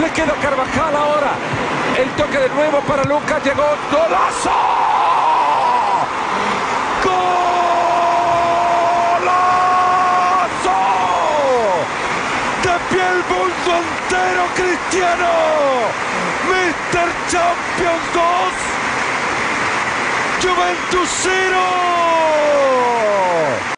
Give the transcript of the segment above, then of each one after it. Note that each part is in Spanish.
Le queda Carvajal ahora. El toque de nuevo para Lucas. Llegó. ¡Golazo! ¡Golazo! De pie el mundo entero, Cristiano. Mr. Champions 2. Juventus 0.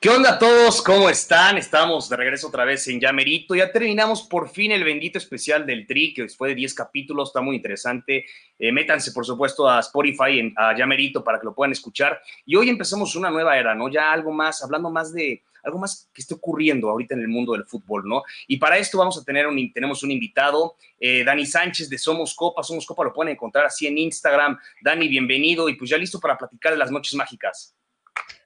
¿Qué onda a todos? ¿Cómo están? Estamos de regreso otra vez en Yamerito. Ya terminamos por fin el bendito especial del Tri, que después de 10 capítulos está muy interesante. Eh, métanse, por supuesto, a Spotify, en, a Yamerito, para que lo puedan escuchar. Y hoy empezamos una nueva era, ¿no? Ya algo más, hablando más de algo más que esté ocurriendo ahorita en el mundo del fútbol, ¿no? Y para esto vamos a tener un, tenemos un invitado, eh, Dani Sánchez de Somos Copa. Somos Copa lo pueden encontrar así en Instagram. Dani, bienvenido y pues ya listo para platicar de las noches mágicas.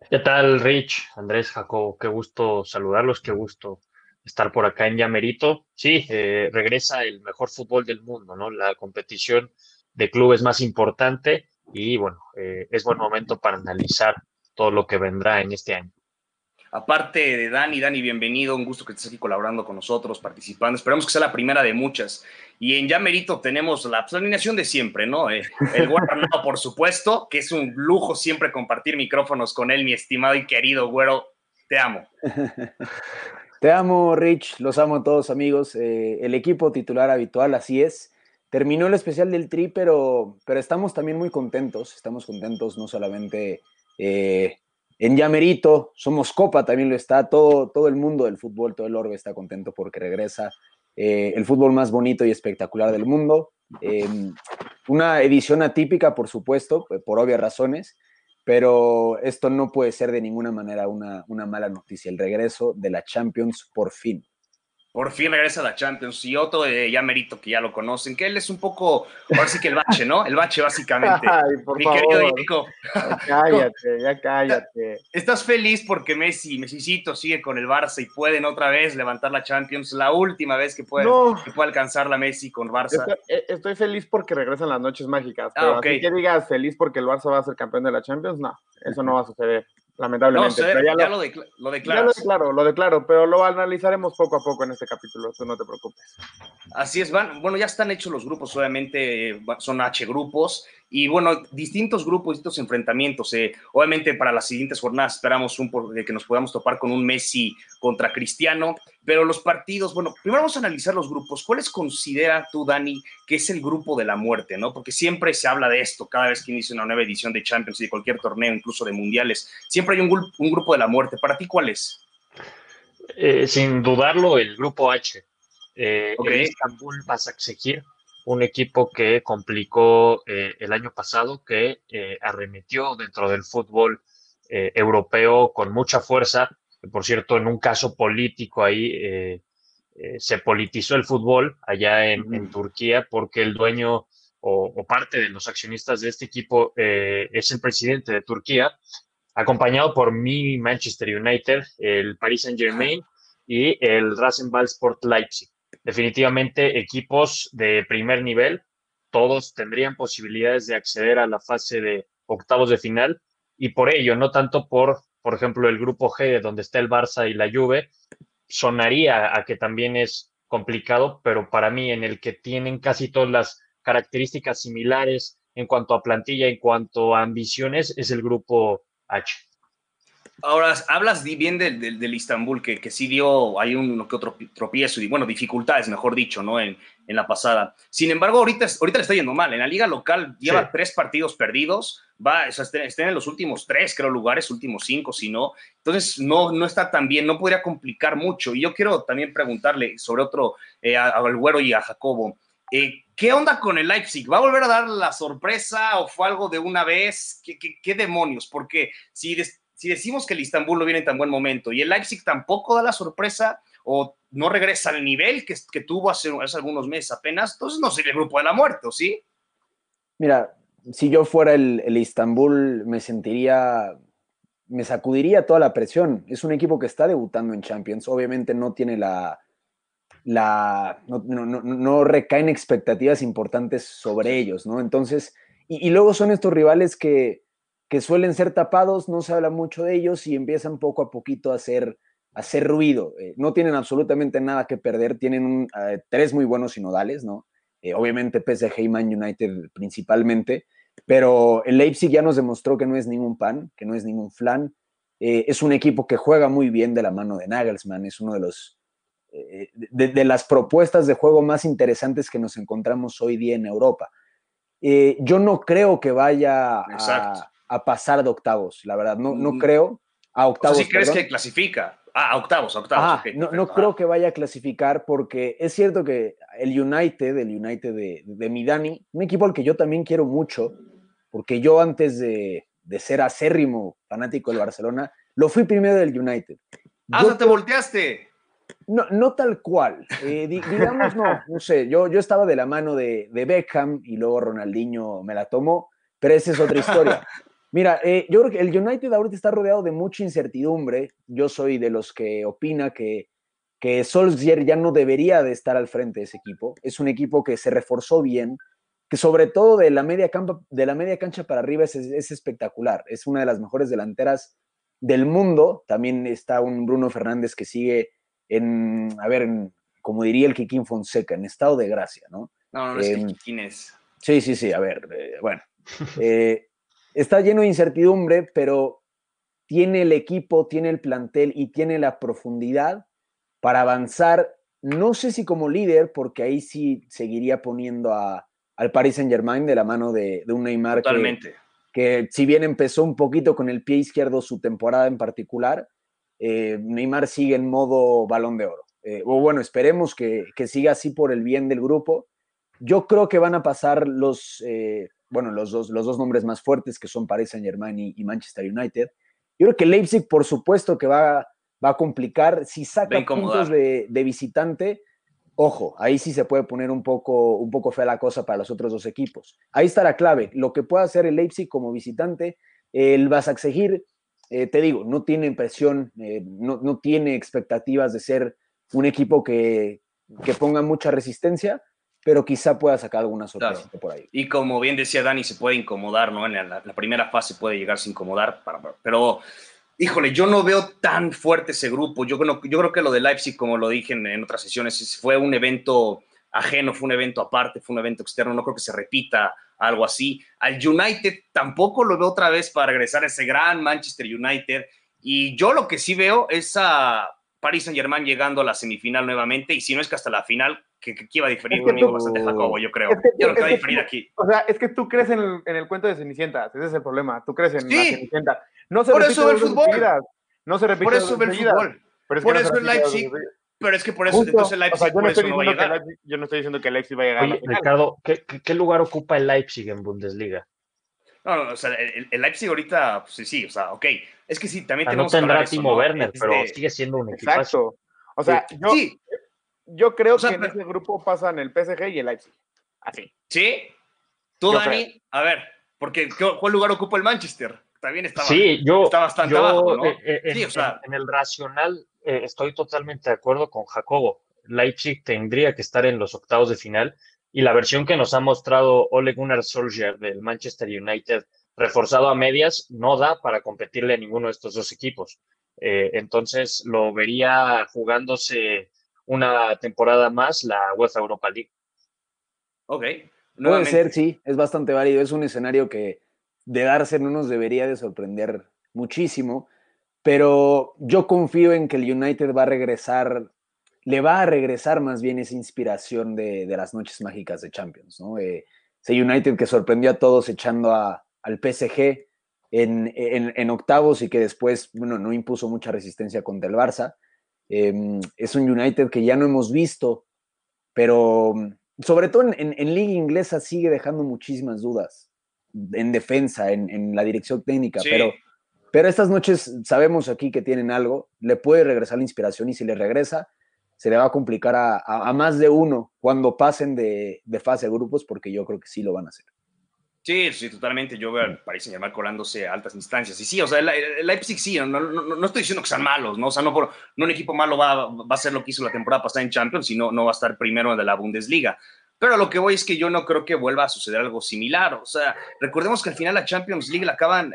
¿Qué tal, Rich, Andrés, Jacobo? Qué gusto saludarlos, qué gusto estar por acá en Yamerito. Sí, eh, regresa el mejor fútbol del mundo, ¿no? La competición de clubes más importante y bueno, eh, es buen momento para analizar todo lo que vendrá en este año. Aparte de Dani, Dani, bienvenido, un gusto que estés aquí colaborando con nosotros, participando. Esperamos que sea la primera de muchas. Y en Ya Merito tenemos la alineación de siempre, ¿no? Eh, el Guarda, por supuesto, que es un lujo siempre compartir micrófonos con él, mi estimado y querido güero. Te amo. Te amo, Rich. Los amo a todos, amigos. Eh, el equipo titular habitual, así es. Terminó el especial del Tri, pero, pero estamos también muy contentos. Estamos contentos no solamente eh, en Yamerito, somos Copa, también lo está. Todo, todo el mundo del fútbol, todo el orbe está contento porque regresa eh, el fútbol más bonito y espectacular del mundo. Em, una edición atípica, por supuesto, eh, por obvias razones, pero esto no puede ser de ninguna manera una, una mala noticia. El regreso de la Champions por fin. Por fin regresa a la Champions. Y otro de ya merito que ya lo conocen, que él es un poco, ahora sí que el bache, ¿no? El bache, básicamente. Ay, por favor. Ya cállate, ya cállate. ¿Estás feliz porque Messi, Messicito sigue con el Barça y pueden otra vez levantar la Champions? La última vez que puede, que puede alcanzar la Messi con Barça. Eh, estoy, feliz porque regresan las noches mágicas. Pero ah, así que digas feliz porque el Barça va a ser campeón de la Champions, no, eso no va a suceder lamentablemente. No, ya, lo, lo, declaro, lo declaro, lo declaro, pero lo analizaremos poco a poco en este capítulo, tú no te preocupes. Así es, van, bueno, ya están hechos los grupos, obviamente son H grupos, y bueno, distintos grupos, distintos enfrentamientos. Eh. Obviamente para las siguientes jornadas esperamos un, que nos podamos topar con un Messi contra Cristiano, pero los partidos, bueno, primero vamos a analizar los grupos. ¿Cuáles considera tú, Dani, que es el grupo de la muerte? ¿no? Porque siempre se habla de esto cada vez que inicia una nueva edición de Champions y de cualquier torneo, incluso de mundiales. Siempre hay un, un grupo de la muerte. ¿Para ti cuál es? Eh, sin dudarlo, el grupo H. Eh, okay. Estambul seguir un equipo que complicó eh, el año pasado, que eh, arremetió dentro del fútbol europeo con mucha fuerza. Por cierto, en un caso político ahí se politizó el fútbol allá en, Turquía porque el dueño o, parte de los accionistas de este equipo es el presidente de Turquía, acompañado por mi Manchester United, el Paris Saint Germain y el Rasenball Sport Leipzig. Definitivamente equipos de primer nivel, todos tendrían posibilidades de acceder a la fase de octavos de final. Y por ello, no tanto por, por ejemplo, el grupo G, donde está el Barça y la Juve, sonaría a que también es complicado, pero para mí en el que tienen casi todas las características similares en cuanto a plantilla, en cuanto a ambiciones, es el grupo H. Ahora, hablas bien del, del, del Istanbul, que, que, sí dio, hay uno que otro tropiezo y, bueno, dificultades, mejor dicho, ¿no? En, en la pasada. Sin embargo, ahorita, ahorita le está yendo mal. En la liga local lleva tres partidos perdidos, va, o sea, está, en los últimos tres, creo, lugares, últimos cinco, si no. Entonces, no, no está tan bien, no podría complicar mucho. Y yo quiero también preguntarle sobre otro, eh, al Güero y a Jacobo. Eh, ¿Qué onda con el Leipzig? ¿Va a volver a dar la sorpresa o fue algo de una vez? ¿Qué, demonios? Porque si decimos que el Istanbul no viene en tan buen momento y el Leipzig tampoco da la sorpresa o no regresa al nivel que, que tuvo hace, hace, algunos meses apenas, entonces no sería el grupo de la muerte, ¿sí? Mira, si yo fuera el, el Istanbul me sentiría, me sacudiría toda la presión. Es un equipo que está debutando en Champions, obviamente no tiene la, la no, no, no, no recaen expectativas importantes sobre ellos, ¿no? Entonces, y, y luego son estos rivales que que suelen ser tapados, no se habla mucho de ellos y empiezan poco a poquito a hacer, a hacer ruido. Eh, no tienen absolutamente nada que perder, tienen un, eh, tres muy buenos sinodales, ¿no? eh, obviamente PSG y Man United principalmente, pero el Leipzig ya nos demostró que no es ningún pan, que no es ningún flan. Es un equipo que juega muy bien de la mano de Nagelsmann, es uno de los eh, de, las propuestas de juego más interesantes que nos encontramos hoy día en Europa. yo no creo que vaya a, pasar de octavos, la verdad, no, no mm. creo. A octavos. ¿Sí crees que clasifica? Ah, a octavos, octavos. no, no creo que vaya a clasificar porque es cierto que el United, el United de, de Midani, un equipo al que yo también quiero mucho, porque yo antes de, de ser acérrimo fanático del Barcelona, lo fui primero del United. ¡Ah, te volteaste! No, no tal cual. Eh, digamos, no, no sé, yo, yo estaba de la mano de, de Beckham y luego Ronaldinho me la tomó, pero esa es otra historia. Mira, eh, yo creo que el United ahorita está rodeado de mucha incertidumbre. Yo soy de los que opina que, que Solskjaer ya no debería de estar al frente de ese equipo. Es un equipo que se reforzó bien, que sobre todo de la media, de la media cancha para arriba es, espectacular. Es una de las mejores delanteras del mundo. También está un Bruno Fernández que sigue en, a ver, como diría el Kikín Fonseca, en estado de gracia, ¿no? No, no, es que Kikín es. Sí, sí, sí, a ver, eh, bueno. Eh, está lleno de incertidumbre, pero tiene el equipo, tiene el plantel y tiene la profundidad para avanzar. No sé si como líder, porque ahí sí seguiría poniendo a, al Paris Saint Germain de la mano de, un Neymar Totalmente. Que, si bien empezó un poquito con el pie izquierdo su temporada en particular, eh, Neymar sigue en modo balón de oro. Eh, o bueno, esperemos que, siga así por el bien del grupo. Yo creo que van a pasar los, eh, bueno, los dos, los dos nombres más fuertes que son Paris Saint Germain y, Manchester United. Yo creo que Leipzig, por supuesto, que va, va a complicar. Si saca puntos de, visitante, ojo, ahí sí se puede poner un poco, un poco fea la cosa para los otros dos equipos. Ahí está la clave. Lo que puede hacer el Leipzig como visitante, el Basaksehir, eh, te digo, no tiene impresión, eh, no, no, tiene expectativas de ser un equipo que, que ponga mucha resistencia, pero quizá pueda sacar alguna sorpresa por ahí. Y como bien decía Dani, se puede incomodar, ¿no? En la, primera fase puede llegarse a incomodar, pero híjole, yo no veo tan fuerte ese grupo. Yo, yo creo que lo de Leipzig, como lo dije en, otras sesiones, fue un evento ajeno, fue un evento aparte, fue un evento externo, no creo que se repita algo así. Al United tampoco lo veo otra vez para regresar a ese gran Manchester United. Y yo lo que sí veo es a Paris Saint Germain llegando a la semifinal nuevamente, y si no es que hasta la final, que, que iba a diferir conmigo bastante Jacobo, yo creo. yo que va a diferir aquí. O sea, es que tú crees en el, en el, cuento de Cenicienta, ese es el problema. Tú crees en la Cenicienta. No se por eso el fútbol. No se repite por eso el fútbol. por eso el Leipzig. Pero es que por eso entonces el Leipzig, yo, no eso no va a llegar. yo no estoy diciendo que el Leipzig va a llegar. Oye, Ricardo, ¿qué, ¿qué, lugar ocupa el Leipzig en Bundesliga? No, no, o sea, el, el Leipzig ahorita, pues sí, sí, o sea, ok. Es que sí, también tenemos. No tendrá Timo Werner, pero sigue siendo un equipazo. Exacto. O sea, yo, sí. yo creo que en ese grupo pasan el PSG y el Leipzig. Así. ¿Sí? Tú, Dani, a ver, porque ¿cuál lugar ocupa el Manchester? También estaba, sí, yo, está bastante abajo, ¿no? Eh, eh, sí, o sea, en, el racional eh, estoy totalmente de acuerdo con Jacobo. Leipzig tendría que estar en los octavos de final y la versión que nos ha mostrado Ole Gunnar Solskjaer del Manchester United reforzado a medias no da para competirle a ninguno de estos dos equipos. Eh, entonces lo vería jugándose una temporada más la UEFA Europa League. Ok. Puede ser, sí, es bastante válido. Es un escenario que de darse no nos debería de sorprender muchísimo, pero yo confío en que el United va a regresar, le va a regresar más bien esa inspiración de, las noches mágicas de Champions, ¿no? Eh, ese United que sorprendió a todos echando al PSG, en, octavos y que después, bueno, no impuso mucha resistencia contra el Barça. Em, es un United que ya no hemos visto, pero sobre todo en, liga inglesa sigue dejando muchísimas dudas en defensa, en, la dirección técnica, pero, pero estas noches sabemos aquí que tienen algo, le puede regresar la inspiración y si le regresa, se le va a complicar a, más de uno cuando pasen de, fase de grupos, porque yo creo que sí lo van a hacer. Sí, sí, totalmente. Yo veo al Paris Saint Germain colándose a altas instancias. Y sí, o sea, el, Leipzig sí, no, no, estoy diciendo que sean malos, ¿no? O sea, no, por, no un equipo malo va, a hacer lo que hizo la temporada pasada en Champions, sino no va a estar primero de la Bundesliga. Pero lo que voy es que yo no creo que vuelva a suceder algo similar. O sea, recordemos que al final la Champions League la acaban,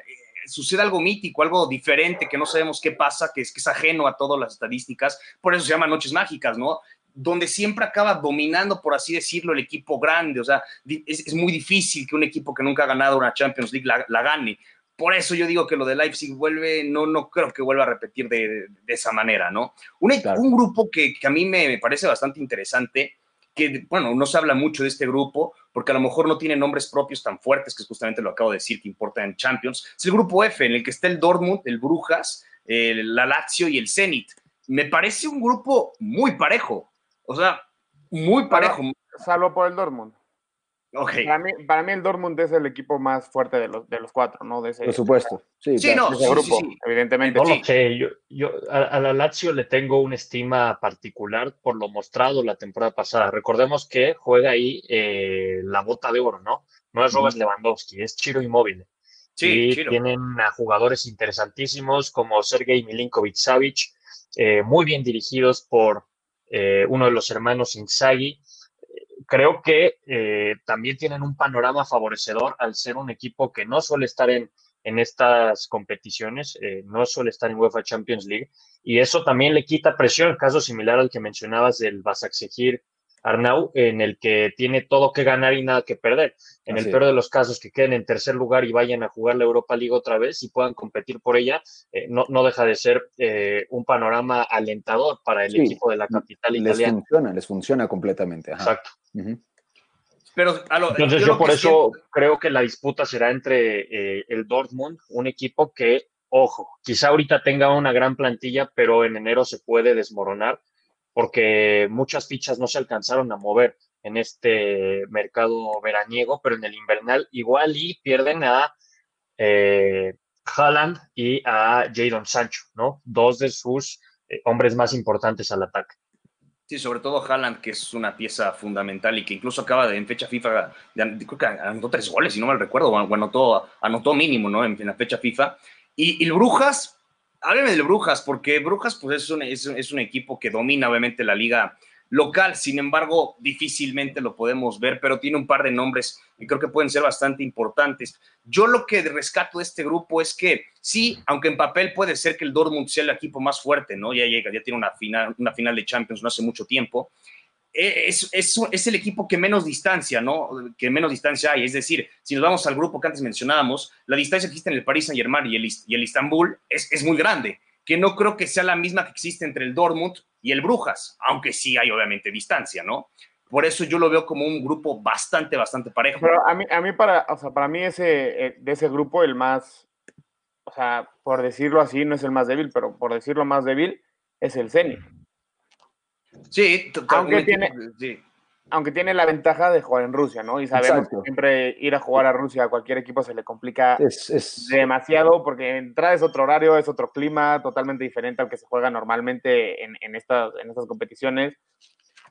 sucede algo mítico, algo diferente, que no sabemos qué pasa, que es, que es ajeno a todas las estadísticas. Por eso se llama Noches Mágicas, ¿no? donde siempre acaba dominando, por así decirlo, el equipo grande. O sea, es, muy difícil que un equipo que nunca ha ganado una Champions League la, gane. Por eso yo digo que lo de Leipzig vuelve, no, no creo que vuelva a repetir de, esa manera, ¿no? Un, un grupo que, a mí me, parece bastante interesante, que, bueno, no se habla mucho de este grupo, porque a lo mejor no tiene nombres propios tan fuertes, que es justamente lo acabo de decir, que importa en Champions. Es el grupo F, en el que está el Dortmund, el Brujas, el, la Lazio y el Zenit. Me parece un grupo muy parejo. O sea, muy parejo. Salvo por el Dortmund. Okay. Para, mí, el Dortmund es el equipo más fuerte de los, de los cuatro, ¿no? De ese, por supuesto. Sí, no, grupo, evidentemente. No lo sé. Yo, yo a, la Lazio le tengo una estima particular por lo mostrado la temporada pasada. Recordemos que juega ahí eh, la bota de oro, ¿no? No es Robert Lewandowski, es Chiro Inmóvil. Sí, y tienen a jugadores interesantísimos como Sergei Milinkovic-Savic, eh, muy bien dirigidos por eh, uno de los hermanos Inzaghi. Creo que eh, también tienen un panorama favorecedor al ser un equipo que no suele estar en, en estas competiciones, eh, no suele estar en UEFA Champions League, y eso también le quita presión, caso similar al que mencionabas del Basaksehir Arnau, en el que tiene todo que ganar y nada que perder. En el peor de los casos, que queden en tercer lugar y vayan a jugar la Europa League otra vez y puedan competir por ella, eh, no, no, deja de ser eh, un panorama alentador para el equipo de la capital les italiana. Les funciona, les funciona completamente. Exacto. Pero, Entonces yo, por eso creo que la disputa será entre eh, el Dortmund, un equipo que, ojo, quizá ahorita tenga una gran plantilla, pero en enero se puede desmoronar porque muchas fichas no se alcanzaron a mover en este mercado veraniego, pero en el invernal igual y pierden a eh, Haaland y a Jadon Sancho, ¿no? Dos de sus eh, hombres más importantes al ataque. Sí, sobre todo Haaland, que es una pieza fundamental y que incluso acaba de, en fecha FIFA, creo que anotó tres goles, si no mal recuerdo, o anotó, anotó mínimo, ¿no? En, la fecha FIFA. Y, y Brujas, hábleme de Brujas, porque Brujas pues, es, un, es, un equipo que domina obviamente la liga local, sin embargo, difícilmente lo podemos ver, pero tiene un par de nombres que creo que pueden ser bastante importantes. Yo lo que rescato de este grupo es que sí, aunque en papel puede ser que el Dortmund sea el equipo más fuerte, ¿no? Ya llega, ya tiene una final, una final de Champions no hace mucho tiempo, es, es, el equipo que menos distancia, ¿no? Que menos distancia hay. Es decir, si nos vamos al grupo que antes mencionábamos, la distancia que existe en el Paris Saint Germain y el, y el Istanbul es, es, muy grande, que no creo que sea la misma que existe entre el Dortmund y el Brujas, aunque sí hay obviamente distancia, ¿no? Por eso yo lo veo como un grupo bastante, bastante parejo. Pero a mí, a mí para, o sea, para mí ese, eh, de ese grupo el más, o sea, por decirlo así, no es el más débil, pero por decirlo más débil, es el Zenit. Sí, aunque tiene, aunque tiene la ventaja de jugar en Rusia, ¿no? Y sabemos que siempre ir a jugar a Rusia a cualquier equipo se le complica demasiado porque entrar es otro horario, es otro clima totalmente diferente al que se juega normalmente en, en, estas, en estas competiciones.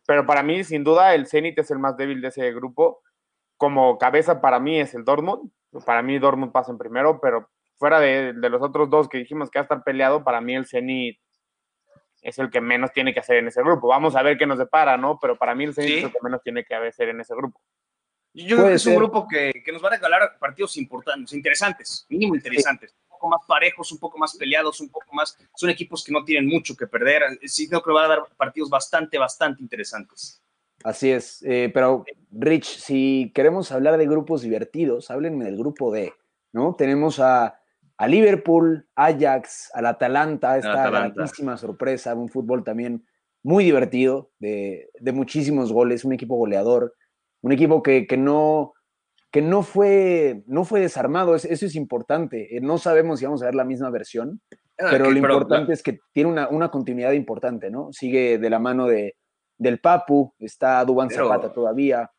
Pero para mí, sin duda, el Zenit es el más débil de ese grupo. Como cabeza para mí es el Dortmund. Para mí Dortmund pasa en primero, pero fuera de, de los otros dos que dijimos que va a estar peleado, para mí el Zenit es el que menos tiene que hacer en ese grupo. Vamos a ver qué nos depara, ¿no? Pero para mí el Zenit es el que menos tiene que hacer en ese grupo. Yo creo que es un grupo que, nos va a regalar partidos importantes, interesantes, mínimo interesantes, un poco más parejos, un poco más peleados, un poco más. Son equipos que no tienen mucho que perder. Sí, creo que va a dar partidos bastante, bastante interesantes. Así es. Eh, pero, Rich, si queremos hablar de grupos divertidos, háblenme del grupo D, ¿no? Tenemos a a Liverpool, Ajax, al Atalanta, esta grandísima sorpresa, un fútbol también muy divertido, de, muchísimos goles, un equipo goleador, un equipo que, no, que no, fue, no fue desarmado, eso es importante, eh, no sabemos si vamos a ver la misma versión, ah, pero lo importante es que tiene una, continuidad importante, ¿no? Sigue de la mano de, del Papu, está Dubán Zapata todavía,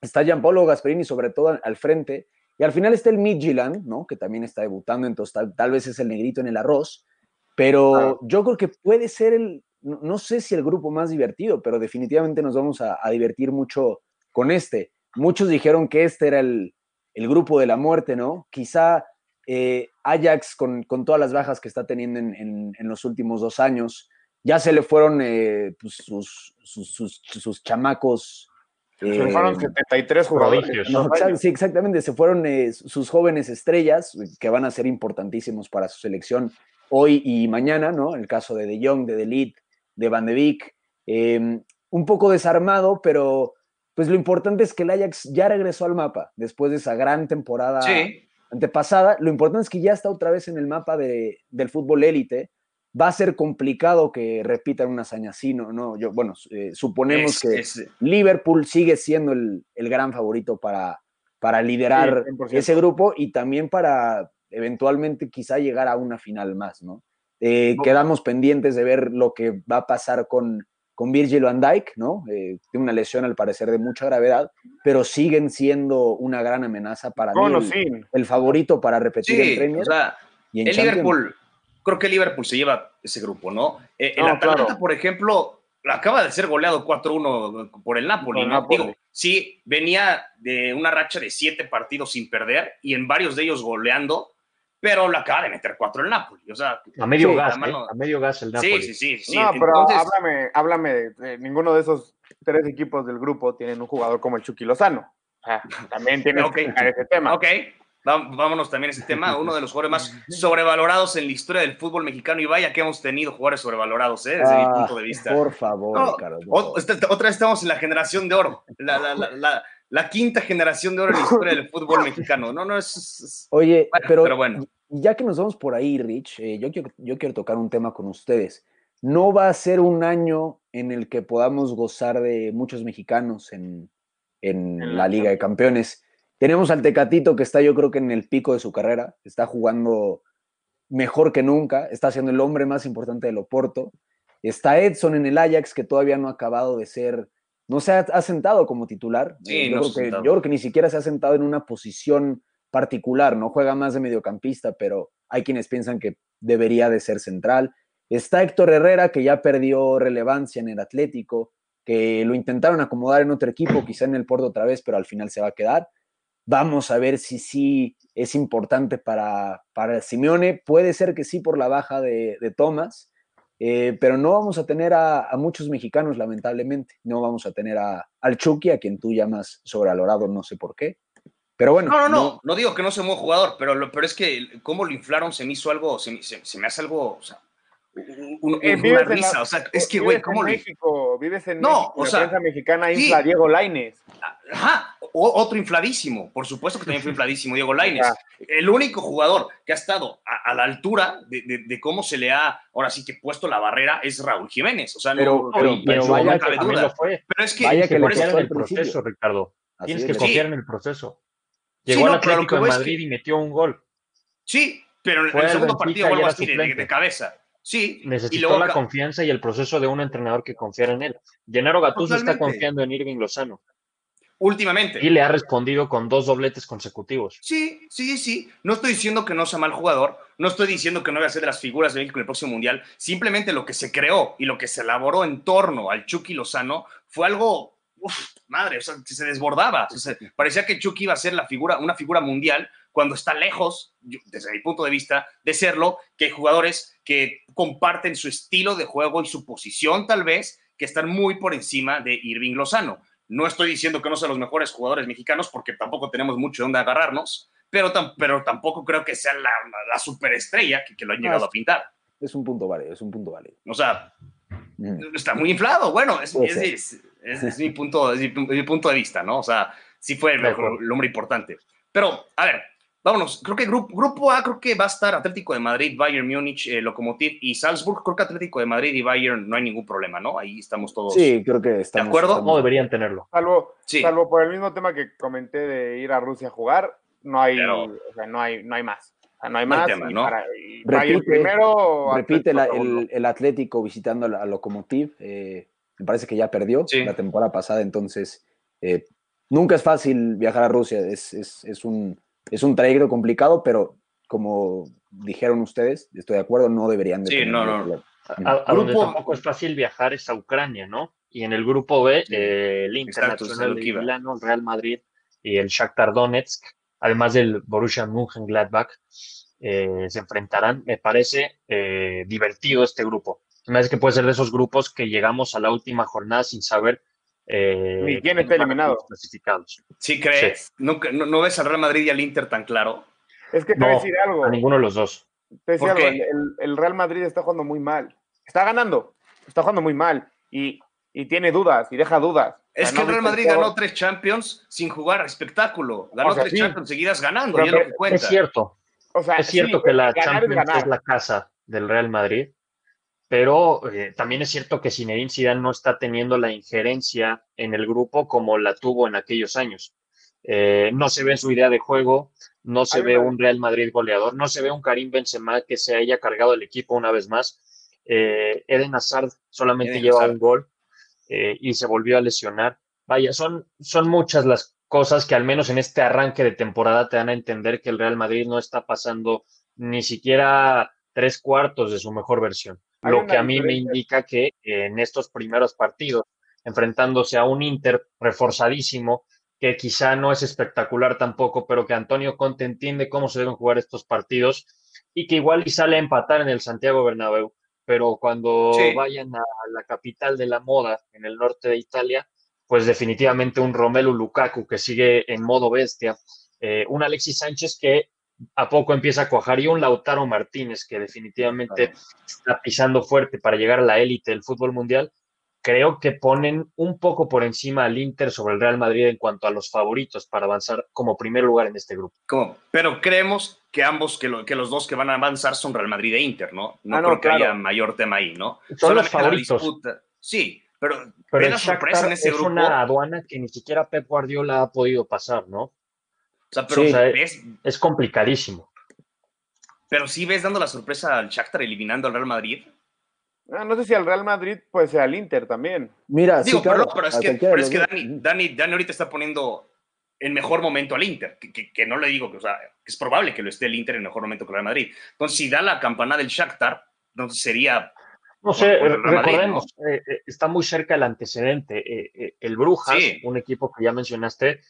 está Gianpolo Gasperini sobre todo al frente, y al final está el Midtjylland, ¿no? Que también está debutando, entonces tal, vez es el negrito en el arroz. Pero yo creo que puede ser el, no, sé si el grupo más divertido, pero definitivamente nos vamos a, divertir mucho con este. Muchos dijeron que este era el, grupo de la muerte, ¿no? Quizá eh, Ajax, con, todas las bajas que está teniendo en, los últimos dos años, ya se le fueron eh, pues, sus, sus, chamacos se fueron 73 eh, jugadores. sí, exactamente. Se fueron eh, sus jóvenes estrellas, que van a ser importantísimos para su selección hoy y mañana, ¿no? El caso de De Jong, de Delit, de Van de Beek. Em, un poco desarmado, pero pues lo importante es que el Ajax ya regresó al mapa después de esa gran temporada antepasada. Lo importante es que ya está otra vez en el mapa de, del fútbol élite. Va a ser complicado que repitan una hazaña así, ¿no? no yo, bueno, eh, suponemos que Liverpool sigue siendo el, gran favorito para, para liderar ese grupo y también para eventualmente quizá llegar a una final más, ¿no? Eh, quedamos pendientes de ver lo que va a pasar con, con Virgil van Dijk, ¿no? Eh, tiene una lesión al parecer de mucha gravedad, pero siguen siendo una gran amenaza para mí. El, favorito para repetir el Premier. O sea, el Liverpool, creo que el Liverpool se lleva ese grupo, ¿no? Eh, el Atalanta, por ejemplo, acaba de ser goleado 4-1 por el Napoli, ¿no? Digo, sí, venía de una racha de siete partidos sin perder y en varios de ellos goleando pero lo acaba de meter cuatro el Napoli. O sea, a medio gas, ¿eh? a medio gas el Napoli. Sí, sí, sí. No, pero háblame, háblame de, ninguno de esos tres equipos del grupo tienen un jugador como el Chucky Lozano. O sea, también tiene que ese tema. Ok, vámonos también a ese tema. Uno de los jugadores más sobrevalorados en la historia del fútbol mexicano y vaya que hemos tenido jugadores sobrevalorados, ¿eh? desde mi ah, punto de vista. Por favor, Otra vez estamos en la generación de oro. La, la, la, la quinta generación de oro en la historia del fútbol mexicano. No, no, es. Oye, pero, bueno. ya que nos vamos por ahí, Rich, eh, yo, quiero, yo quiero tocar un tema con ustedes. No va a ser un año en el que podamos gozar de muchos mexicanos en, en la Liga de Campeones. Tenemos al Tecatito que está, yo creo que en el pico de su carrera, está jugando mejor que nunca, está siendo el hombre más importante del Oporto. Está Edson en el Ajax, que todavía no ha acabado de ser no se ha, sentado como titular. Eh, yo, creo que, ni siquiera se ha sentado en una posición particular, no juega más de mediocampista, pero hay quienes piensan que debería de ser central. Está Héctor Herrera, que ya perdió relevancia en el Atlético, que lo intentaron acomodar en otro equipo, quizá en el Porto otra vez, pero al final se va a quedar. Vamos a ver si sí es importante para, para Simeone. Puede ser que sí por la baja de, de Thomas, eh, pero no vamos a tener a, muchos mexicanos, lamentablemente. No vamos a tener a, al Chucky, a quien tú llamas sobrevalorado, no sé por qué. Pero bueno. No, no, no, no, digo que no sea un buen jugador, pero, lo, pero es que cómo lo inflaron se me hizo algo, se, me hace algo, o sea, eh, una risa, o sea, es que, güey, ¿cómo en México, vives en no, o sea, la prensa mexicana infla Diego Laines. Ajá, otro infladísimo, por supuesto que también fue infladísimo Diego Laines. El único jugador que ha estado a, la altura de, cómo se le ha, ahora sí que puesto la barrera es Raúl Jiménez, o sea, pero, no, pero, vaya que Lo fue. Pero es que, vaya que confiar en el proceso, Ricardo. Tienes que confiar en el proceso. Llegó al Atlético de Madrid y metió un gol. Sí, pero en el segundo partido vuelvo así de cabeza. Sí. Necesitó la confianza y el proceso de un entrenador que confiara en él. Gennaro Gattuso está confiando en Irving Lozano. Últimamente. Y le ha respondido con dos dobletes consecutivos. Sí, sí, sí. No estoy diciendo que no sea mal jugador. No estoy diciendo que no vaya a ser de las figuras de México en el próximo Mundial. Simplemente lo que se creó y lo que se elaboró en torno al Chucky Lozano fue algo uf, madre, o sea, se desbordaba. parecía que Chucky iba a ser la figura, una figura mundial cuando está lejos, desde mi punto de vista, de serlo, que hay jugadores que comparten su estilo de juego y su posición tal vez, que están muy por encima de Irving Lozano. No estoy diciendo que no sean los mejores jugadores mexicanos porque tampoco tenemos mucho de dónde agarrarnos, pero, pero tampoco creo que sea la, la superestrella que, lo han llegado a pintar. Es un punto válido, es un punto válido. O sea, mm. está muy inflado. Bueno, es, es, mi punto, mi, punto de vista, ¿no? O sea, sí fue el, el hombre importante. Pero, a ver, vámonos, creo que grupo, grupo A creo que va a estar Atlético de Madrid, Bayern Múnich, eh, Lokomotiv y Salzburg. Creo que Atlético de Madrid y Bayern no hay ningún problema, ¿no? Ahí estamos todos. Sí, creo que estamos. ¿De acuerdo? No deberían tenerlo. Salvo, salvo por el mismo tema que comenté de ir a Rusia a jugar, no hay, o sea, no hay, no hay más. no hay más. repite, primero, repite el, Atlético visitando a Lokomotiv. Eh, me parece que ya perdió la temporada pasada, entonces eh, nunca es fácil viajar a Rusia. Es, es, es un es un trayecto complicado, pero como dijeron ustedes, estoy de acuerdo, no deberían de. Sí, no, no. A, donde tampoco es fácil viajar es a Ucrania, ¿no? Y en el grupo B, eh, el Internacional de Milano, el Real Madrid y el Shakhtar Donetsk, además del Borussia Mönchengladbach, eh, se enfrentarán. Me parece eh, divertido este grupo. Me parece que puede ser de esos grupos que llegamos a la última jornada sin saber eh, Ni quién está eliminado. Clasificados. ¿Sí crees? ¿No, ves al Real Madrid y al Inter tan claro? Es que te voy a decir algo. A ninguno de los dos. Te algo. El, Real Madrid está jugando muy mal. Está ganando. Está jugando muy mal. Y y tiene dudas y deja dudas. Es que el Real Madrid ganó tres Champions sin jugar espectáculo. Ganó tres Champions seguidas ganando. Es cierto. es cierto que la Champions es, la casa del Real Madrid, pero eh, también es cierto que Zinedine Zidane no está teniendo la injerencia en el grupo como la tuvo en aquellos años. Eh, no se ve su idea de juego, no se ve un Real Madrid goleador, no se ve un Karim Benzema que se haya cargado el equipo una vez más. Eh, Eden Hazard solamente lleva un gol y se volvió a lesionar. Vaya, son, son muchas las cosas que al menos en este arranque de temporada te dan a entender que el Real Madrid no está pasando ni siquiera tres cuartos de su mejor versión. Lo que a mí me indica que en estos primeros partidos, enfrentándose a un Inter reforzadísimo, que quizá no es espectacular tampoco, pero que Antonio Conte entiende cómo se deben jugar estos partidos y que igual y sale a empatar en el Santiago Bernabéu, pero cuando vayan a la capital de la moda en el norte de Italia, pues definitivamente un Romelu Lukaku que sigue en modo bestia, eh, un Alexis Sánchez que a poco empieza a cuajar y un Lautaro Martínez que definitivamente está pisando fuerte para llegar a la élite del fútbol mundial creo que ponen un poco por encima al Inter sobre el Real Madrid en cuanto a los favoritos para avanzar como primer lugar en este grupo. Pero creemos que ambos, que, que, los dos que van a avanzar son Real Madrid e Inter, ¿no? No, ah, creo que haya mayor tema ahí, ¿no? Son los favoritos. Sí, pero, pero la sorpresa en ese es grupo. una aduana que ni siquiera Pep Guardiola ha podido pasar, ¿no? O sea, pero es complicadísimo. Pero sí ves dando la sorpresa al Shakhtar eliminando al Real Madrid. Ah, no sé si al Real Madrid puede ser al Inter también. Mira, sí, claro, pero, es que, pero es que Dani, Dani, ahorita está poniendo en mejor momento al Inter, que, que, no le digo que, o sea, es probable que lo esté el Inter en mejor momento que el Real Madrid. Entonces, si da la campana del Shakhtar, entonces sería... No sé, recordemos, eh, eh, está muy cerca el antecedente. Eh, el Brujas, un equipo que ya mencionaste,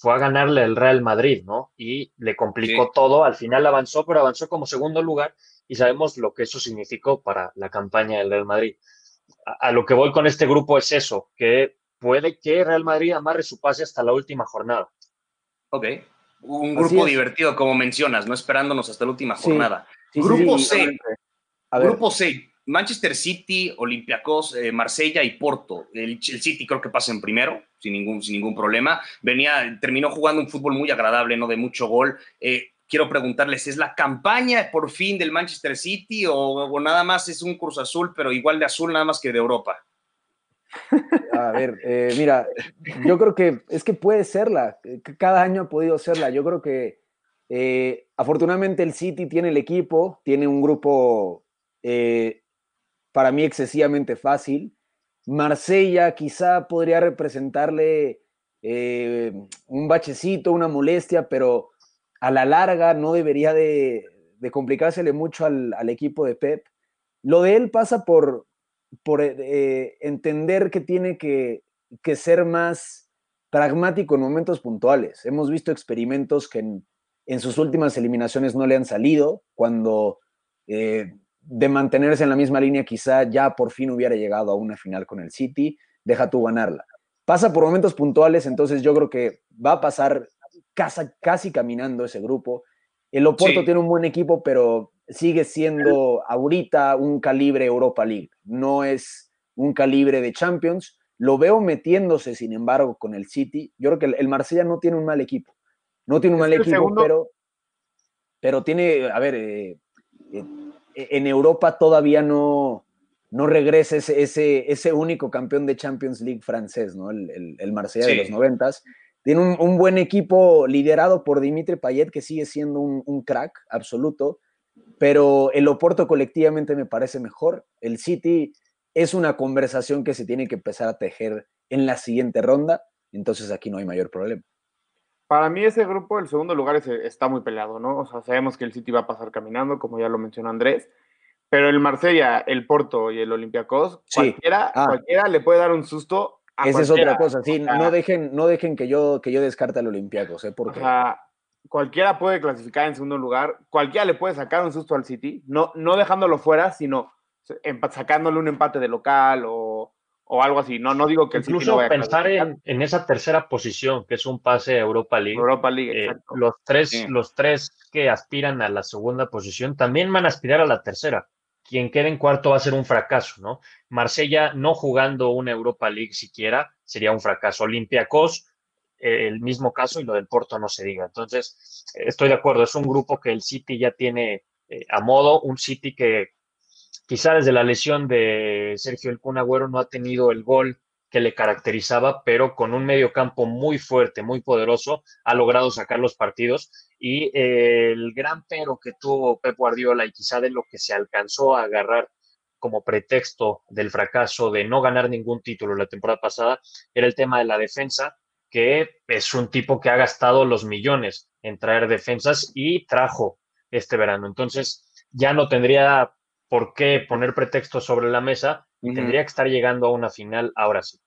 fue a ganarle al Real Madrid, ¿no? Y le complicó todo. Al final avanzó, pero avanzó como segundo lugar y sabemos lo que eso significó para la campaña del Real Madrid. A, lo que voy con este grupo es eso, que puede que Real Madrid amarre su pase hasta la última jornada. Ok. Un grupo divertido, como mencionas, no esperándonos hasta la última jornada. grupo C. Grupo C. Manchester City, Olympiacos, eh, Marsella y Porto. El, City creo que pasa en primero, sin ningún, sin ningún problema. Venía, terminó jugando un fútbol muy agradable, ¿no? De mucho gol. Eh, quiero preguntarles, ¿es la campaña por fin del Manchester City o, nada más es un Cruz Azul, pero igual de azul nada más que de Europa? A ver, eh, mira, yo creo que es que puede serla, cada año ha podido serla, yo creo que eh, afortunadamente el City tiene el equipo, tiene un grupo eh, para mí excesivamente fácil, Marsella quizá podría representarle un bachecito, una molestia, pero a la larga no debería de, complicársele mucho al, equipo de Pep. Lo de él pasa por, por eh, entender que tiene que, ser más pragmático en momentos puntuales. Hemos visto experimentos que en, sus últimas eliminaciones no le han salido, cuando eh, de mantenerse en la misma línea quizá ya por fin hubiera llegado a una final con el City, deja tú ganarla. Pasa por momentos puntuales, entonces yo creo que va a pasar casi, caminando ese grupo. El Oporto tiene un buen equipo, pero sigue siendo ahorita un calibre Europa League. No es un calibre de Champions. Lo veo metiéndose, sin embargo, con el City. Yo creo que el, Marsella no tiene un mal equipo. No tiene un mal equipo, pero, pero tiene, a ver, eh, eh, en Europa todavía no, no regresa ese, ese, único campeón de Champions League francés, ¿no? El, el, Marsella de los noventas. Tiene un, buen equipo liderado por Dimitri Payet, que sigue siendo un, crack absoluto, pero el Oporto colectivamente me parece mejor. El City es una conversación que se tiene que empezar a tejer en la siguiente ronda, entonces aquí no hay mayor problema. Para mí ese grupo, el segundo lugar está muy peleado, ¿no? O sea, sabemos que el City va a pasar caminando, como ya lo mencionó Andrés, pero el Marsella, el Porto y el Olympiacos, cualquiera, ah. cualquiera le puede dar un susto esa es otra cosa, sí, no dejen, no dejen que yo, que yo descarte al Olympiacos, ¿eh? Porque... cualquiera puede clasificar en segundo lugar, cualquiera le puede sacar un susto al City, no, no dejándolo fuera, sino sacándole un empate de local o, o algo así. No, no digo que el Incluso City no vaya pensar en, en, esa tercera posición, que es un pase a Europa League. Europa League, eh, los, tres, los tres que aspiran a la segunda posición también van a aspirar a la tercera. quien quede en cuarto va a ser un fracaso, ¿no? Marsella no jugando una Europa League siquiera sería un fracaso. Olympiacos, eh, el mismo caso y lo del Porto no se diga. Entonces, estoy de acuerdo, es un grupo que el City ya tiene eh, a modo, un City que quizá desde la lesión de Sergio El Kun Agüero no ha tenido el gol que le caracterizaba, pero con un medio campo muy fuerte, muy poderoso, ha logrado sacar los partidos. Y eh, el gran pero que tuvo Pep Guardiola y quizá de lo que se alcanzó a agarrar como pretexto del fracaso de no ganar ningún título la temporada pasada era el tema de la defensa, que es un tipo que ha gastado los millones en traer defensas y trajo este verano. Entonces, ya no tendría por qué poner pretextos sobre la mesa Tendría que estar llegando a una final ahora sí.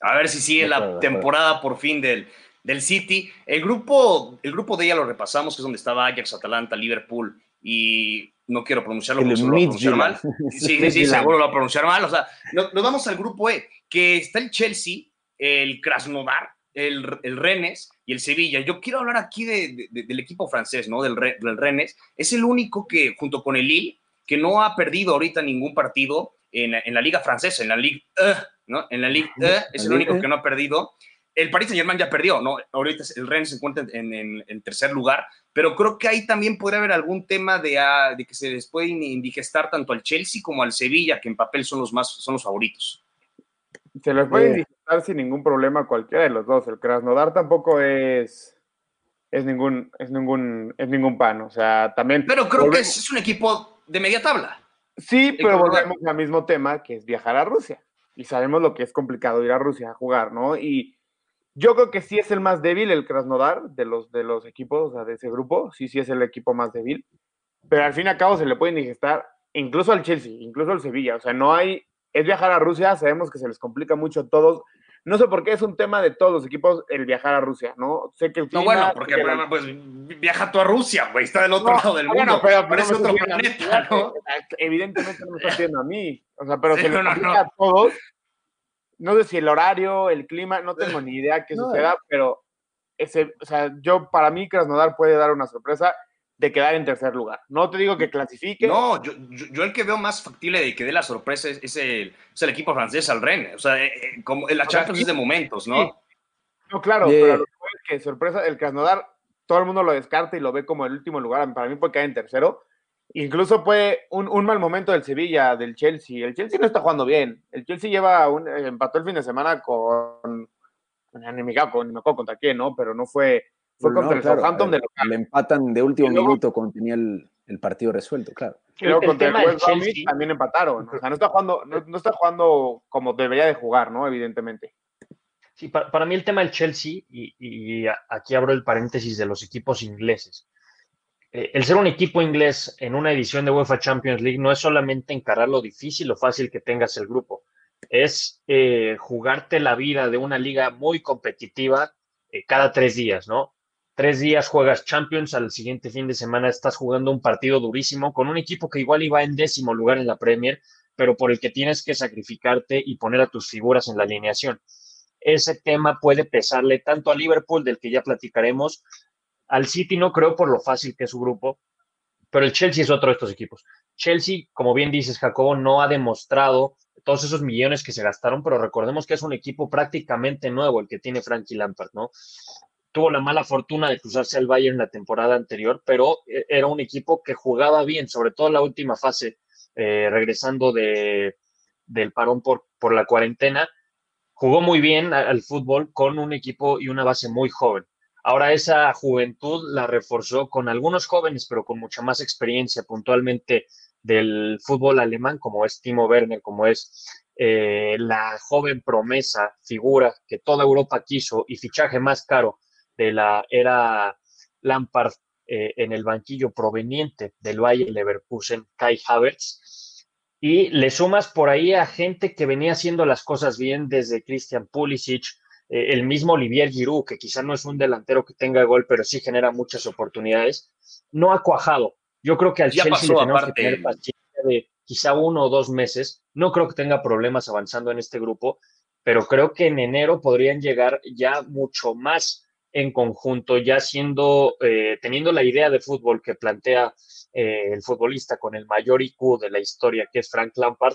A ver si sigue la temporada por fin del, del City. El grupo, el grupo de ella lo repasamos, que es donde estaba Ajax, Atalanta, Liverpool y no quiero pronunciarlo porque lo voy a pronunciar mal. Sí, sí, sí, seguro lo va a pronunciar mal. O sea, nos, vamos al grupo E, que está el Chelsea, el Krasnodar, el, el, Rennes y el Sevilla. Yo quiero hablar aquí de, del equipo francés, ¿no? Del, del, Rennes. Es el único que, junto con el Lille, que no ha perdido ahorita ningún partido en, la liga francesa, en la Ligue E, ¿no? En la Ligue E es el único que no ha perdido. El Paris Saint Germain ya perdió, ¿no? Ahorita el Rennes se encuentra en, tercer lugar, pero creo que ahí también podría haber algún tema de, ah, de que se les puede indigestar tanto al Chelsea como al Sevilla, que en papel son los más, son los favoritos. Se les puede indigestar sin ningún problema cualquiera de los dos. El Krasnodar tampoco es, es ningún, es ningún, es ningún pan. O sea, también. Pero creo que es un equipo de media tabla. Sí, pero volvemos al mismo tema, que es viajar a Rusia. Y sabemos lo que es complicado ir a Rusia a jugar, ¿no? Y yo creo que sí es el más débil el Krasnodar de los, de los equipos, o sea, de ese grupo. Sí, sí es el equipo más débil. Pero al fin y al cabo se le puede indigestar incluso al Chelsea, incluso al Sevilla. O sea, no hay. Es viajar a Rusia, sabemos que se les complica mucho a todos. No sé por qué es un tema de todos los equipos el viajar a Rusia, ¿no? Sé que el No, bueno, porque pues, viaja tú a Rusia, güey, está del otro lado del mundo. Bueno, pero, parece otro planeta, ¿no? Evidentemente no me está haciendo a mí. O sea, pero se no, a todos. No sé si el horario, el clima, no tengo ni idea qué suceda, pero ese, o sea, yo para mí Krasnodar puede dar una sorpresa de quedar en tercer lugar. No te digo que clasifique. No, yo, yo, el que veo más factible de que dé la sorpresa es, el, es el, equipo francés al Rennes. O sea, eh, eh, como la Champions es de momentos, ¿no? No, claro, pero lo que sorpresa, el Krasnodar, todo el mundo lo descarta y lo ve como el último lugar. Para mí puede caer en tercero. Incluso fue un, un, mal momento del Sevilla, del Chelsea. El Chelsea no está jugando bien. El Chelsea lleva un, empató el fin de semana con, ni me acuerdo contra quién, ¿no? Pero no fue, fue contra el Southampton de local. Le empatan de último minuto cuando tenía el, el, partido resuelto, claro. Y luego contra el West también empataron. O sea, no está jugando, no, está jugando como debería de jugar, ¿no? Evidentemente. Sí, para, para mí el tema del Chelsea, y, y, aquí abro el paréntesis de los equipos ingleses. Eh, el ser un equipo inglés en una edición de UEFA Champions League no es solamente encarar lo difícil o fácil que tengas el grupo, es eh, jugarte la vida de una liga muy competitiva eh, cada tres días, ¿no? Tres días juegas Champions, al siguiente fin de semana estás jugando un partido durísimo con un equipo que igual iba en décimo lugar en la Premier, pero por el que tienes que sacrificarte y poner a tus figuras en la alineación. Ese tema puede pesarle tanto a Liverpool, del que ya platicaremos, al City no creo por lo fácil que es su grupo, pero el Chelsea es otro de estos equipos. Chelsea, como bien dices, Jacobo, no ha demostrado todos esos millones que se gastaron, pero recordemos que es un equipo prácticamente nuevo el que tiene Frankie Lampard, ¿no? Tuvo la mala fortuna de cruzarse al Bayern la temporada anterior, pero eh, era un equipo que jugaba bien, sobre todo en la última fase, eh, regresando de, del parón por, la cuarentena. Jugó muy bien al fútbol con un equipo y una base muy joven. Ahora esa juventud la reforzó con algunos jóvenes, pero con mucha más experiencia puntualmente del fútbol alemán, como es Timo Werner, como es eh, la joven promesa, figura que toda Europa quiso y fichaje más caro de la era Lampard eh, en el banquillo proveniente del Bayern Leverkusen, Kai Havertz, y le sumas por ahí a gente que venía haciendo las cosas bien desde Christian Pulisic, eh, el mismo Olivier Giroud, que quizá no es un delantero que tenga gol, pero sí genera muchas oportunidades, no ha cuajado. Yo creo que al Chelsea le tenemos que tener paciencia de quizá uno o dos meses. No creo que tenga problemas avanzando en este grupo, pero creo que en enero podrían llegar ya mucho más en conjunto, ya siendo, eh, teniendo la idea de fútbol que plantea eh, el futbolista con el mayor IQ de la historia, que es Frank Lampard,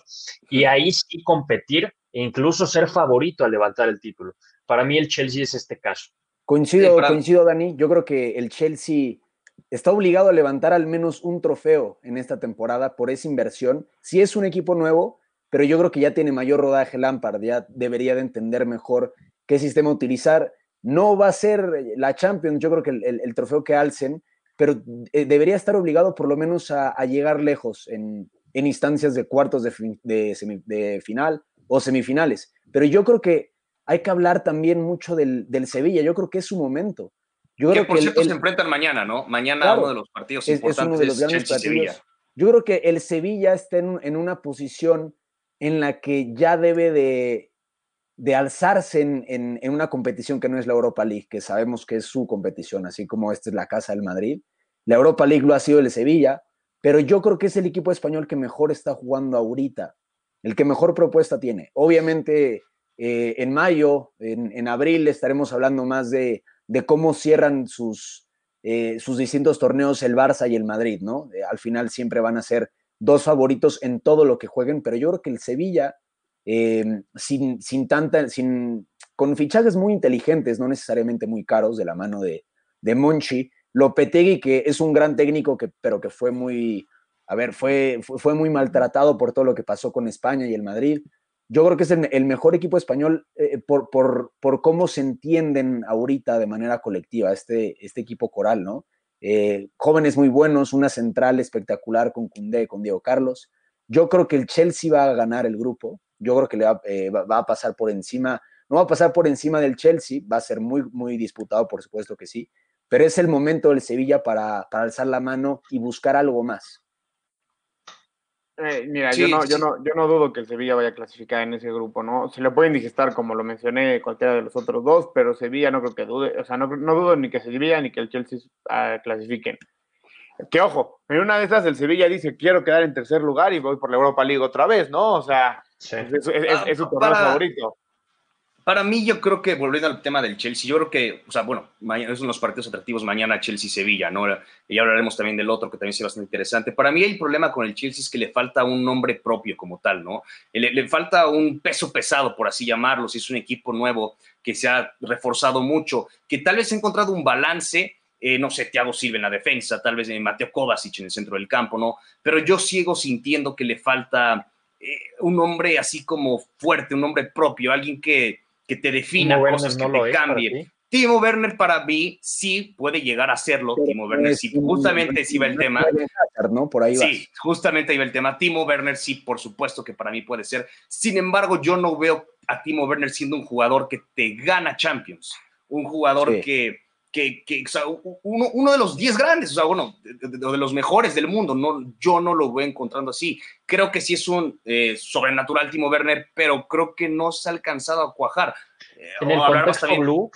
y ahí sí competir e incluso ser favorito a levantar el título. Para mí el Chelsea es este caso. Coincido, coincido, Dani. Yo creo que el Chelsea está obligado a levantar al menos un trofeo en esta temporada por esa inversión. Si es un equipo nuevo, pero yo creo que ya tiene mayor rodaje Lampard, ya debería de entender mejor qué sistema utilizar. No va a ser la Champions, yo creo que el, trofeo que alcen, pero eh, debería estar obligado por lo menos a, llegar lejos en, instancias de cuartos de, final o semifinales. Pero yo creo que hay que hablar también mucho del, Sevilla, yo creo que es su momento. Yo que por cierto se enfrentan mañana, ¿no? Mañana uno de los partidos importantes es, uno de los Sevilla. Yo creo que el Sevilla está en una posición en la que ya debe de, alzarse en, una competición que no es la Europa League, que sabemos que es su competición, así como esta es la casa del Madrid. La Europa League lo ha sido el Sevilla, pero yo creo que es el equipo español que mejor está jugando ahorita, el que mejor propuesta tiene. Obviamente, eh, en mayo, en, abril, estaremos hablando más de, cómo cierran sus, eh, sus distintos torneos el Barça y el Madrid, ¿no? Eh, al final siempre van a ser dos favoritos en todo lo que jueguen, pero yo creo que el Sevilla, eh, sin, sin tanta, sin, con fichajes muy inteligentes, no necesariamente muy caros, de la mano de, de Monchi, Lopetegui, que es un gran técnico, que, pero que fue muy, a ver, fue, fue, muy maltratado por todo lo que pasó con España y el Madrid. Yo creo que es el, mejor equipo español eh, por, por, por, cómo se entienden ahorita de manera colectiva este, este equipo coral, ¿no? Eh, jóvenes muy buenos, una central espectacular con Cundé, con Diego Carlos. Yo creo que el Chelsea va a ganar el grupo. Yo creo que le va, eh, a pasar por encima, no va a pasar por encima del Chelsea, va a ser muy, muy disputado, por supuesto que sí, pero es el momento del Sevilla para, para alzar la mano y buscar algo más. Eh, mira, yo, no, yo, no, yo no dudo que el Sevilla vaya a clasificar en ese grupo, ¿no? Se le pueden digestar, como lo mencioné, cualquiera de los otros dos, pero Sevilla no creo que dude, o sea, no, no dudo ni que Sevilla ni que el Chelsea uh, clasifiquen. Que ojo, en una de esas el Sevilla dice, quiero quedar en tercer lugar y voy por la Europa League otra vez, ¿no? O sea, es, es, su torneo favorito. Para mí, yo creo que, volviendo al tema del Chelsea, yo creo que, o sea, bueno, mañana, son los partidos atractivos mañana Chelsea-Sevilla, ¿no? Y hablaremos también del otro que también es bastante interesante. Para mí, el problema con el Chelsea es que le falta un nombre propio como tal, ¿no? Le, falta un peso pesado, por así llamarlo, si es un equipo nuevo que se ha reforzado mucho, que tal vez ha encontrado un balance. Eh, no sé, Thiago Silva en la defensa, tal vez en Mateo Kovacic en el centro del campo, ¿no? Pero yo sigo sintiendo que le falta eh, un hombre así como fuerte, un hombre propio, alguien que, que te defina, cosas que te cambien. Timo Werner para mí sí puede llegar a serlo. Timo Werner sí, justamente sí va el tema. ¿no? Por ahí sí, justamente ahí va el tema. Timo Werner sí, por supuesto que para mí puede ser. Sin embargo, yo no veo a Timo Werner siendo un jugador que te gana Champions. Un jugador que, que, que o sea, uno, uno, de los 10 grandes, o sea, bueno, de, de, los mejores del mundo. No, yo no lo veo encontrando así. Creo que sí es un eh, sobrenatural Timo Werner, pero creo que no se ha alcanzado a cuajar. Eh, en el contexto también, blue,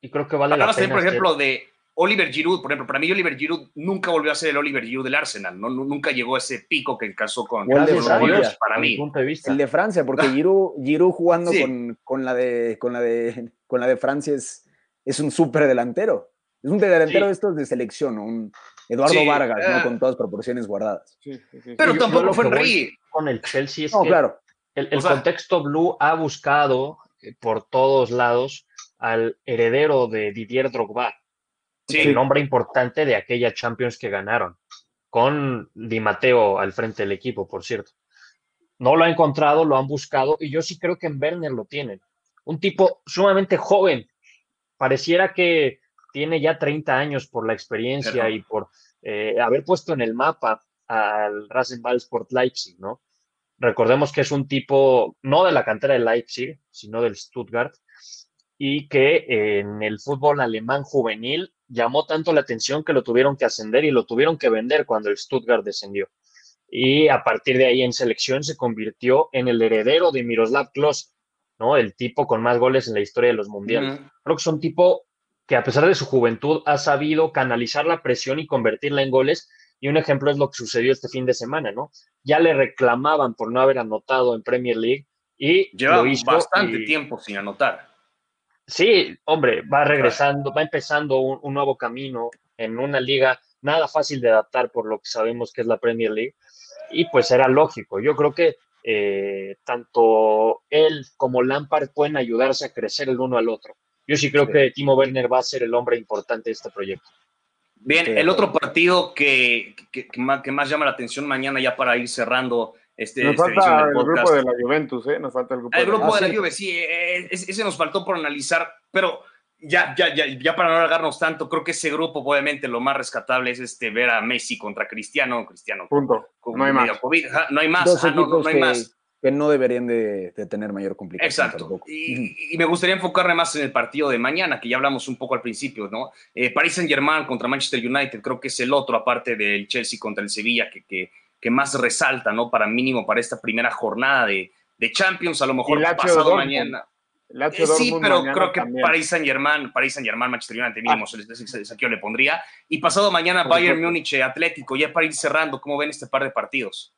y creo que vale la pena. También, por ejemplo, de Oliver Giroud, por ejemplo, para mí Oliver Giroud nunca volvió a ser el Oliver Giroud del Arsenal, ¿no? nunca llegó a ese pico que casó con el de Francia, para mí. El de Francia, porque Giroud, Giroud jugando con, con, la de, con, la de, con la de Francia es es un súper delantero. Es un delantero de estos de selección, un Eduardo Vargas, ¿no? Ah. Con todas proporciones guardadas. Pero tampoco fue Henry. Con el Chelsea es claro. el, contexto blue ha buscado eh, por todos lados al heredero de Didier Drogba. El nombre importante de aquella Champions que ganaron. Con Di Matteo al frente del equipo, por cierto. No lo ha encontrado, lo han buscado y yo sí creo que en Werner lo tienen. Un tipo sumamente joven, pareciera que tiene ya 30 años por la experiencia y por eh, haber puesto en el mapa al Rasenball Sport Leipzig, ¿no? Recordemos que es un tipo no de la cantera de Leipzig, sino del Stuttgart, y que en el fútbol alemán juvenil llamó tanto la atención que lo tuvieron que ascender y lo tuvieron que vender cuando el Stuttgart descendió. Y a partir de ahí en selección se convirtió en el heredero de Miroslav Klose, ¿no? El tipo con más goles en la historia de los mundiales. Creo que es un tipo que a pesar de su juventud ha sabido canalizar la presión y convertirla en goles. Y un ejemplo es lo que sucedió este fin de semana, ¿no? Ya le reclamaban por no haber anotado en Premier League y lleva bastante tiempo sin anotar. Sí, hombre, va regresando, va empezando un, nuevo camino en una liga nada fácil de adaptar por lo que sabemos que es la Premier League. Y pues era lógico. Yo creo que eh, tanto él como Lampard pueden ayudarse a crecer el uno al otro. Yo sí creo que Timo Werner va a ser el hombre importante de este proyecto. Bien, el otro partido que, que, más, llama la atención mañana, ya para ir cerrando este. Nos este falta el grupo de la Juventus, ¿eh? Nos falta el grupo, el grupo de, la, Juve, sí, eh, ese nos faltó por analizar, pero ya, ya, ya, ya para no alargarnos tanto, creo que ese grupo, obviamente, lo más rescatable es este ver a Messi contra Cristiano. Cristiano. Punto. no hay más. no hay más. no, hay más que no deberían de, tener mayor complicación. Exacto. Y, me gustaría enfocarme más en el partido de mañana, que ya hablamos un poco al principio, ¿no? Eh, Paris Saint-Germain contra Manchester United, creo que es el otro, aparte del Chelsea contra el Sevilla, que, que, que más resalta, ¿no? Para mínimo, para esta primera jornada de, de Champions, a lo mejor pasado mañana. Eh, sí, pero creo que Paris Saint Germain, Paris Saint Germain, Manchester United mínimo, ah. yo le pondría. Y pasado mañana Bayern Múnich, Atlético, ya para ir cerrando, ¿cómo ven este par de partidos?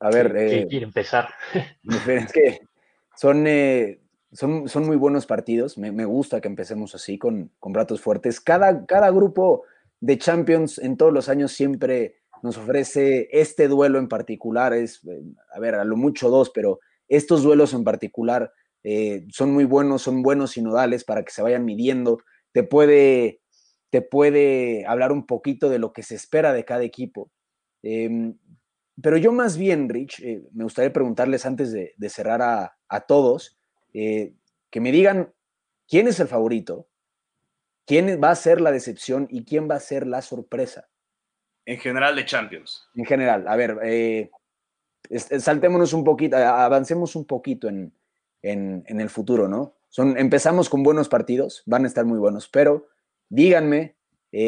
A ver. Eh, quiere empezar? Es que son, eh, son, son muy buenos partidos. Me, me, gusta que empecemos así, con, con ratos fuertes. Cada, cada grupo de Champions en todos los años siempre nos ofrece este duelo en particular. Es, eh, a ver, a lo mucho dos, pero estos duelos en particular eh, son muy buenos, son buenos sinodales para que se vayan midiendo. Te puede, te puede hablar un poquito de lo que se espera de cada equipo. Em, pero yo más bien, Rich, eh, me gustaría preguntarles antes de, cerrar a, todos, eh, que me digan quién es el favorito, quién va a ser la decepción y quién va a ser la sorpresa. En general de Champions. En general, a ver, saltémonos un poquito, avancemos un poquito en, el futuro, ¿no? Son, empezamos con buenos partidos, van a estar muy buenos, pero díganme,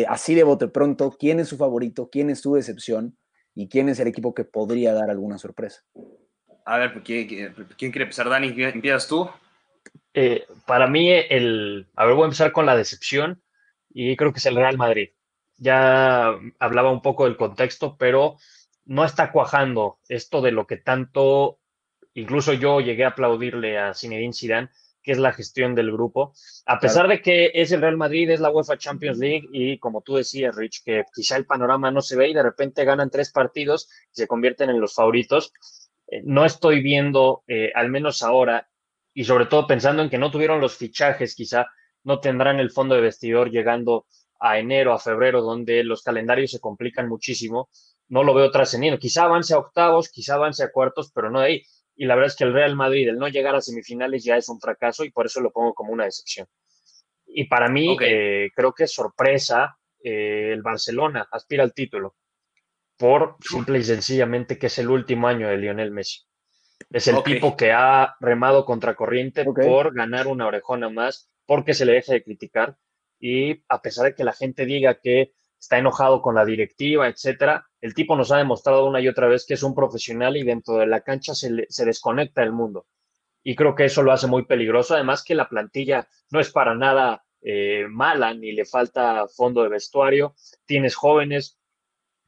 así de bote pronto, quién es su favorito, quién es su decepción y quién es el equipo que podría dar alguna sorpresa. A ver, ¿quién, quiere empezar, Dani? ¿Empiezas tú? Eh, para mí, el. A ver, voy a empezar con la decepción y creo que es el Real Madrid. Ya hablaba un poco del contexto, pero no está cuajando esto de lo que tanto, incluso yo llegué a aplaudirle a Zinedine Zidane, que es la gestión del grupo. A pesar de que es el Real Madrid, es la UEFA Champions League y como tú decías, Rich, que quizá el panorama no se ve y de repente ganan tres partidos y se convierten en los favoritos. Eh, no estoy viendo, eh, al menos ahora, y sobre todo pensando en que no tuvieron los fichajes, quizá no tendrán el fondo de vestidor llegando a enero, a febrero, donde los calendarios se complican muchísimo. No lo veo trascendiendo. Quizá avance a octavos, quizá avance a cuartos, pero no de ahí y la verdad es que el Real Madrid, el no llegar a semifinales ya es un fracaso y por eso lo pongo como una decepción. Y para mí, eh, creo que es sorpresa, eh, el Barcelona aspira al título por simple y sencillamente que es el último año de Lionel Messi. Es el tipo que ha remado contra corriente por ganar una orejona más, porque se le deja de criticar. Y a pesar de que la gente diga que está enojado con la directiva, etcétera. El tipo nos ha demostrado una y otra vez que es un profesional y dentro de la cancha se, desconecta el mundo. Y creo que eso lo hace muy peligroso. Además que la plantilla no es para nada eh, mala, ni le falta fondo de vestuario. Tienes jóvenes,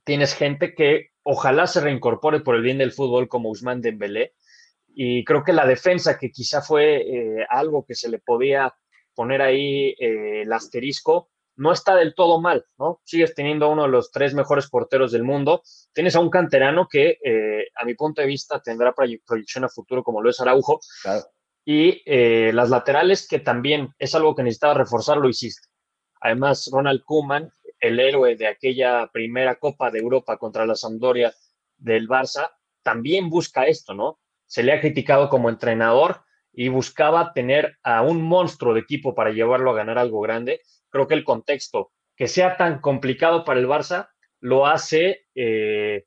tienes gente que ojalá se reincorpore por el bien del fútbol como Usman Dembélé. Y creo que la defensa, que quizá fue eh, algo que se le podía poner ahí eh, el asterisco, no está del todo mal, ¿no? Sigues teniendo uno de los tres mejores porteros del mundo. Tienes a un canterano que, eh, a mi punto de vista, tendrá proyección a futuro, como lo es Araujo. Y eh, las laterales, que también es algo que necesitaba reforzar, lo hiciste. Además, Ronald Koeman, el héroe de aquella primera Copa de Europa contra la Sampdoria del Barça, también busca esto, ¿no? Se le ha criticado como entrenador y buscaba tener a un monstruo de equipo para llevarlo a ganar algo grande creo que el contexto que sea tan complicado para el Barça lo hace eh,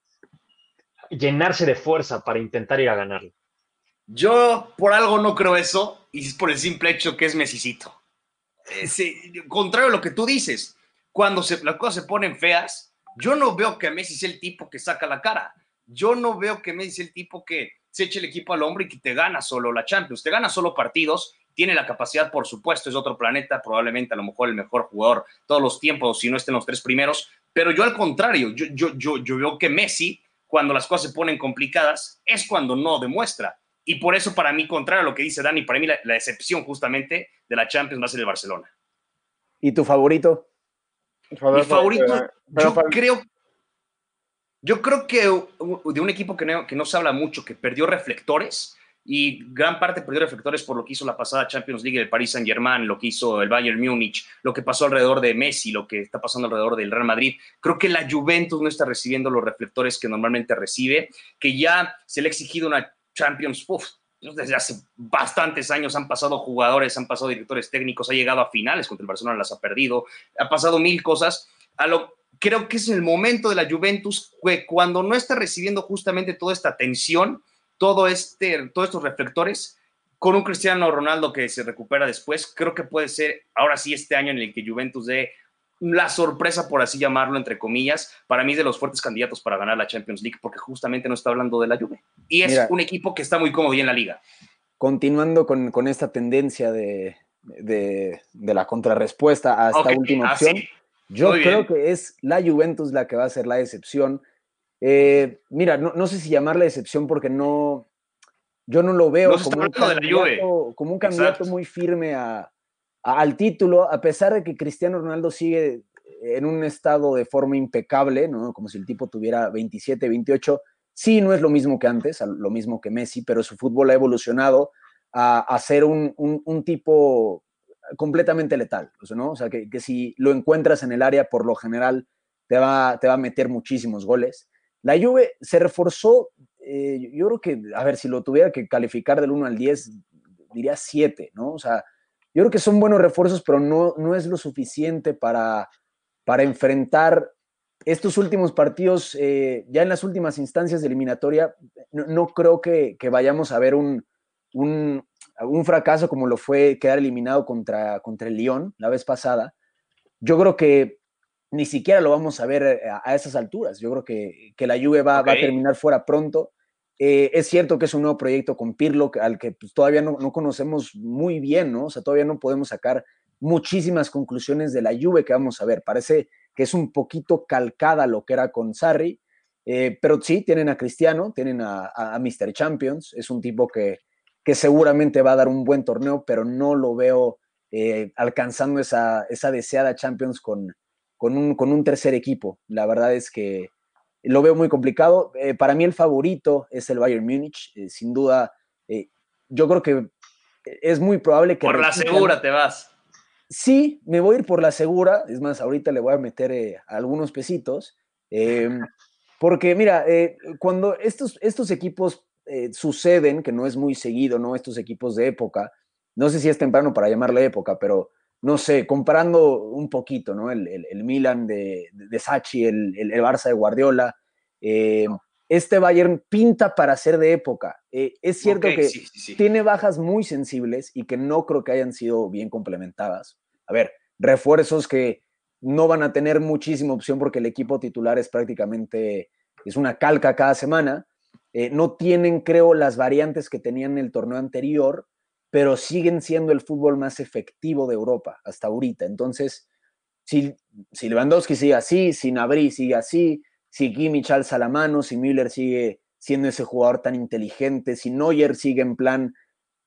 llenarse de fuerza para intentar ir a ganarlo. Yo por algo no creo eso y es por el simple hecho que es Mesicito. contrario a lo que tú dices, cuando se, las cosas se ponen feas, yo no veo que Messi sea el tipo que saca la cara. Yo no veo que Messi sea el tipo que se eche el equipo al hombro y que te gana solo la Champions. Te gana solo partidos tiene la capacidad, por supuesto, es otro planeta, probablemente a lo mejor el mejor jugador todos los tiempos, si no estén los tres primeros, pero yo al contrario, yo, yo, yo, yo veo que Messi, cuando las cosas se ponen complicadas, es cuando no demuestra. Y por eso, para mí, contrario a lo que dice Dani, para mí la, la excepción justamente de la Champions va a ser el Barcelona. ¿Y tu favorito? Mi favorito, yo creo, yo creo que de un equipo que no, que no se habla mucho, que perdió reflectores, y gran parte perdió reflectores por lo que hizo la pasada Champions League del Paris Saint Germain, lo que hizo el Bayern Múnich, lo que pasó alrededor de Messi, lo que está pasando alrededor del Real Madrid. Creo que la Juventus no está recibiendo los reflectores que normalmente recibe, que ya se le ha exigido una Champions desde hace bastantes años han pasado jugadores, han pasado directores técnicos, ha llegado a finales contra el Barcelona, las ha perdido, ha pasado mil cosas. A lo, creo que es el momento de la Juventus cuando no está recibiendo justamente toda esta tensión, todo este, todos estos reflectores, con un Cristiano Ronaldo que se recupera después, creo que puede ser ahora sí este año en el que Juventus dé la sorpresa, por así llamarlo, entre comillas, para mí es de los fuertes candidatos para ganar la Champions League, porque justamente no está hablando de la Juve. Y es un equipo que está muy cómodo y en la liga. Continuando con, con esta tendencia de, de, de, la contrarrespuesta a esta última ah, opción, yo creo que es la Juventus la que va a ser la excepción. Eh, mira, no, no, sé si llamarla excepción porque no, yo no lo veo como, un candidato, como un candidato muy firme a, al título, a pesar de que Cristiano Ronaldo sigue en un estado de forma impecable, ¿no? Como si el tipo tuviera 27, 28. Sí, no es lo mismo que antes, lo mismo que Messi, pero su fútbol ha evolucionado a, ser un, tipo completamente letal, ¿no? O sea, que, si lo encuentras en el área, por lo general te va, te va a meter muchísimos goles. La Juve se reforzó, eh, yo creo que, a ver, si lo tuviera que calificar del 1 al 10, diría 7, ¿no? O sea, yo creo que son buenos refuerzos, pero no, no es lo suficiente para, para enfrentar estos últimos partidos, eh, ya en las últimas instancias de eliminatoria, no, creo que, vayamos a ver un, un, fracaso como lo fue quedar eliminado contra, contra el Lyon la vez pasada. Yo creo que ni siquiera lo vamos a ver eh, a, esas alturas. Yo creo que, que la Juve va, va, a terminar fuera pronto. Eh, es cierto que es un nuevo proyecto con Pirlo, al que pues, todavía no, conocemos muy bien, ¿no? O sea, todavía no podemos sacar muchísimas conclusiones de la Juve que vamos a ver. Parece que es un poquito calcada lo que era con Sarri, eh, pero sí, tienen a Cristiano, tienen a, a, Mr. Champions, es un tipo que, que, seguramente va a dar un buen torneo, pero no lo veo eh, alcanzando esa, esa, deseada Champions con, con, un, con un tercer equipo. La verdad es que lo veo muy complicado. Eh, para mí el favorito es el Bayern Múnich, eh, sin duda. Yo creo que es muy probable que... Por la segura te vas. Sí, me voy a ir por la segura. Es más, ahorita le voy a meter algunos pesitos. Porque mira, cuando estos, estos equipos suceden, que no es muy seguido, ¿no? Estos equipos de época, no sé si es temprano para llamarle época, pero no sé, comparando un poquito, ¿no? El, el, Milan de, de, Sachi, el, el, Barça de Guardiola. Eh, este Bayern pinta para ser de época. Eh, es cierto que tiene bajas muy sensibles y que no creo que hayan sido bien complementadas. A ver, refuerzos que no van a tener muchísima opción porque el equipo titular es prácticamente, es una calca cada semana. Eh, no tienen, creo, las variantes que tenían en el torneo anterior pero siguen siendo el fútbol más efectivo de Europa hasta ahorita. Entonces, si, si Lewandowski sigue así, si Nabri sigue así, si Kimmich alza la mano, si Müller sigue siendo ese jugador tan inteligente, si Neuer sigue en plan,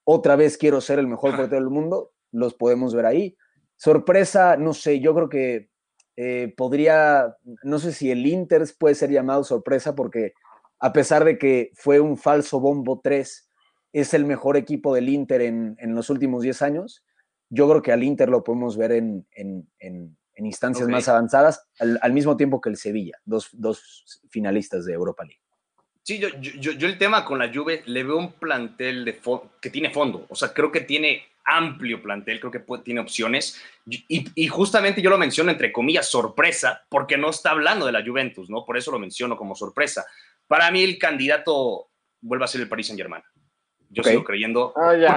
otra vez quiero ser el mejor portero del mundo, los podemos ver ahí. Sorpresa, no sé, yo creo que eh, podría, no sé si el Inter puede ser llamado sorpresa porque a pesar de que fue un falso bombo 3, es el mejor equipo del Inter en, los últimos 10 años. Yo creo que al Inter lo podemos ver en, instancias más avanzadas, al, mismo tiempo que el Sevilla, dos, finalistas de Europa League. Sí, yo, yo, el tema con la Juve le veo un plantel de que tiene fondo, o sea, creo que tiene amplio plantel, creo que tiene opciones. Y, y, justamente yo lo menciono entre comillas sorpresa, porque no está hablando de la Juventus, ¿no? Por eso lo menciono como sorpresa. Para mí el candidato vuelve a ser el Paris Saint Germain. Yo sigo creyendo. Ah, ¿Por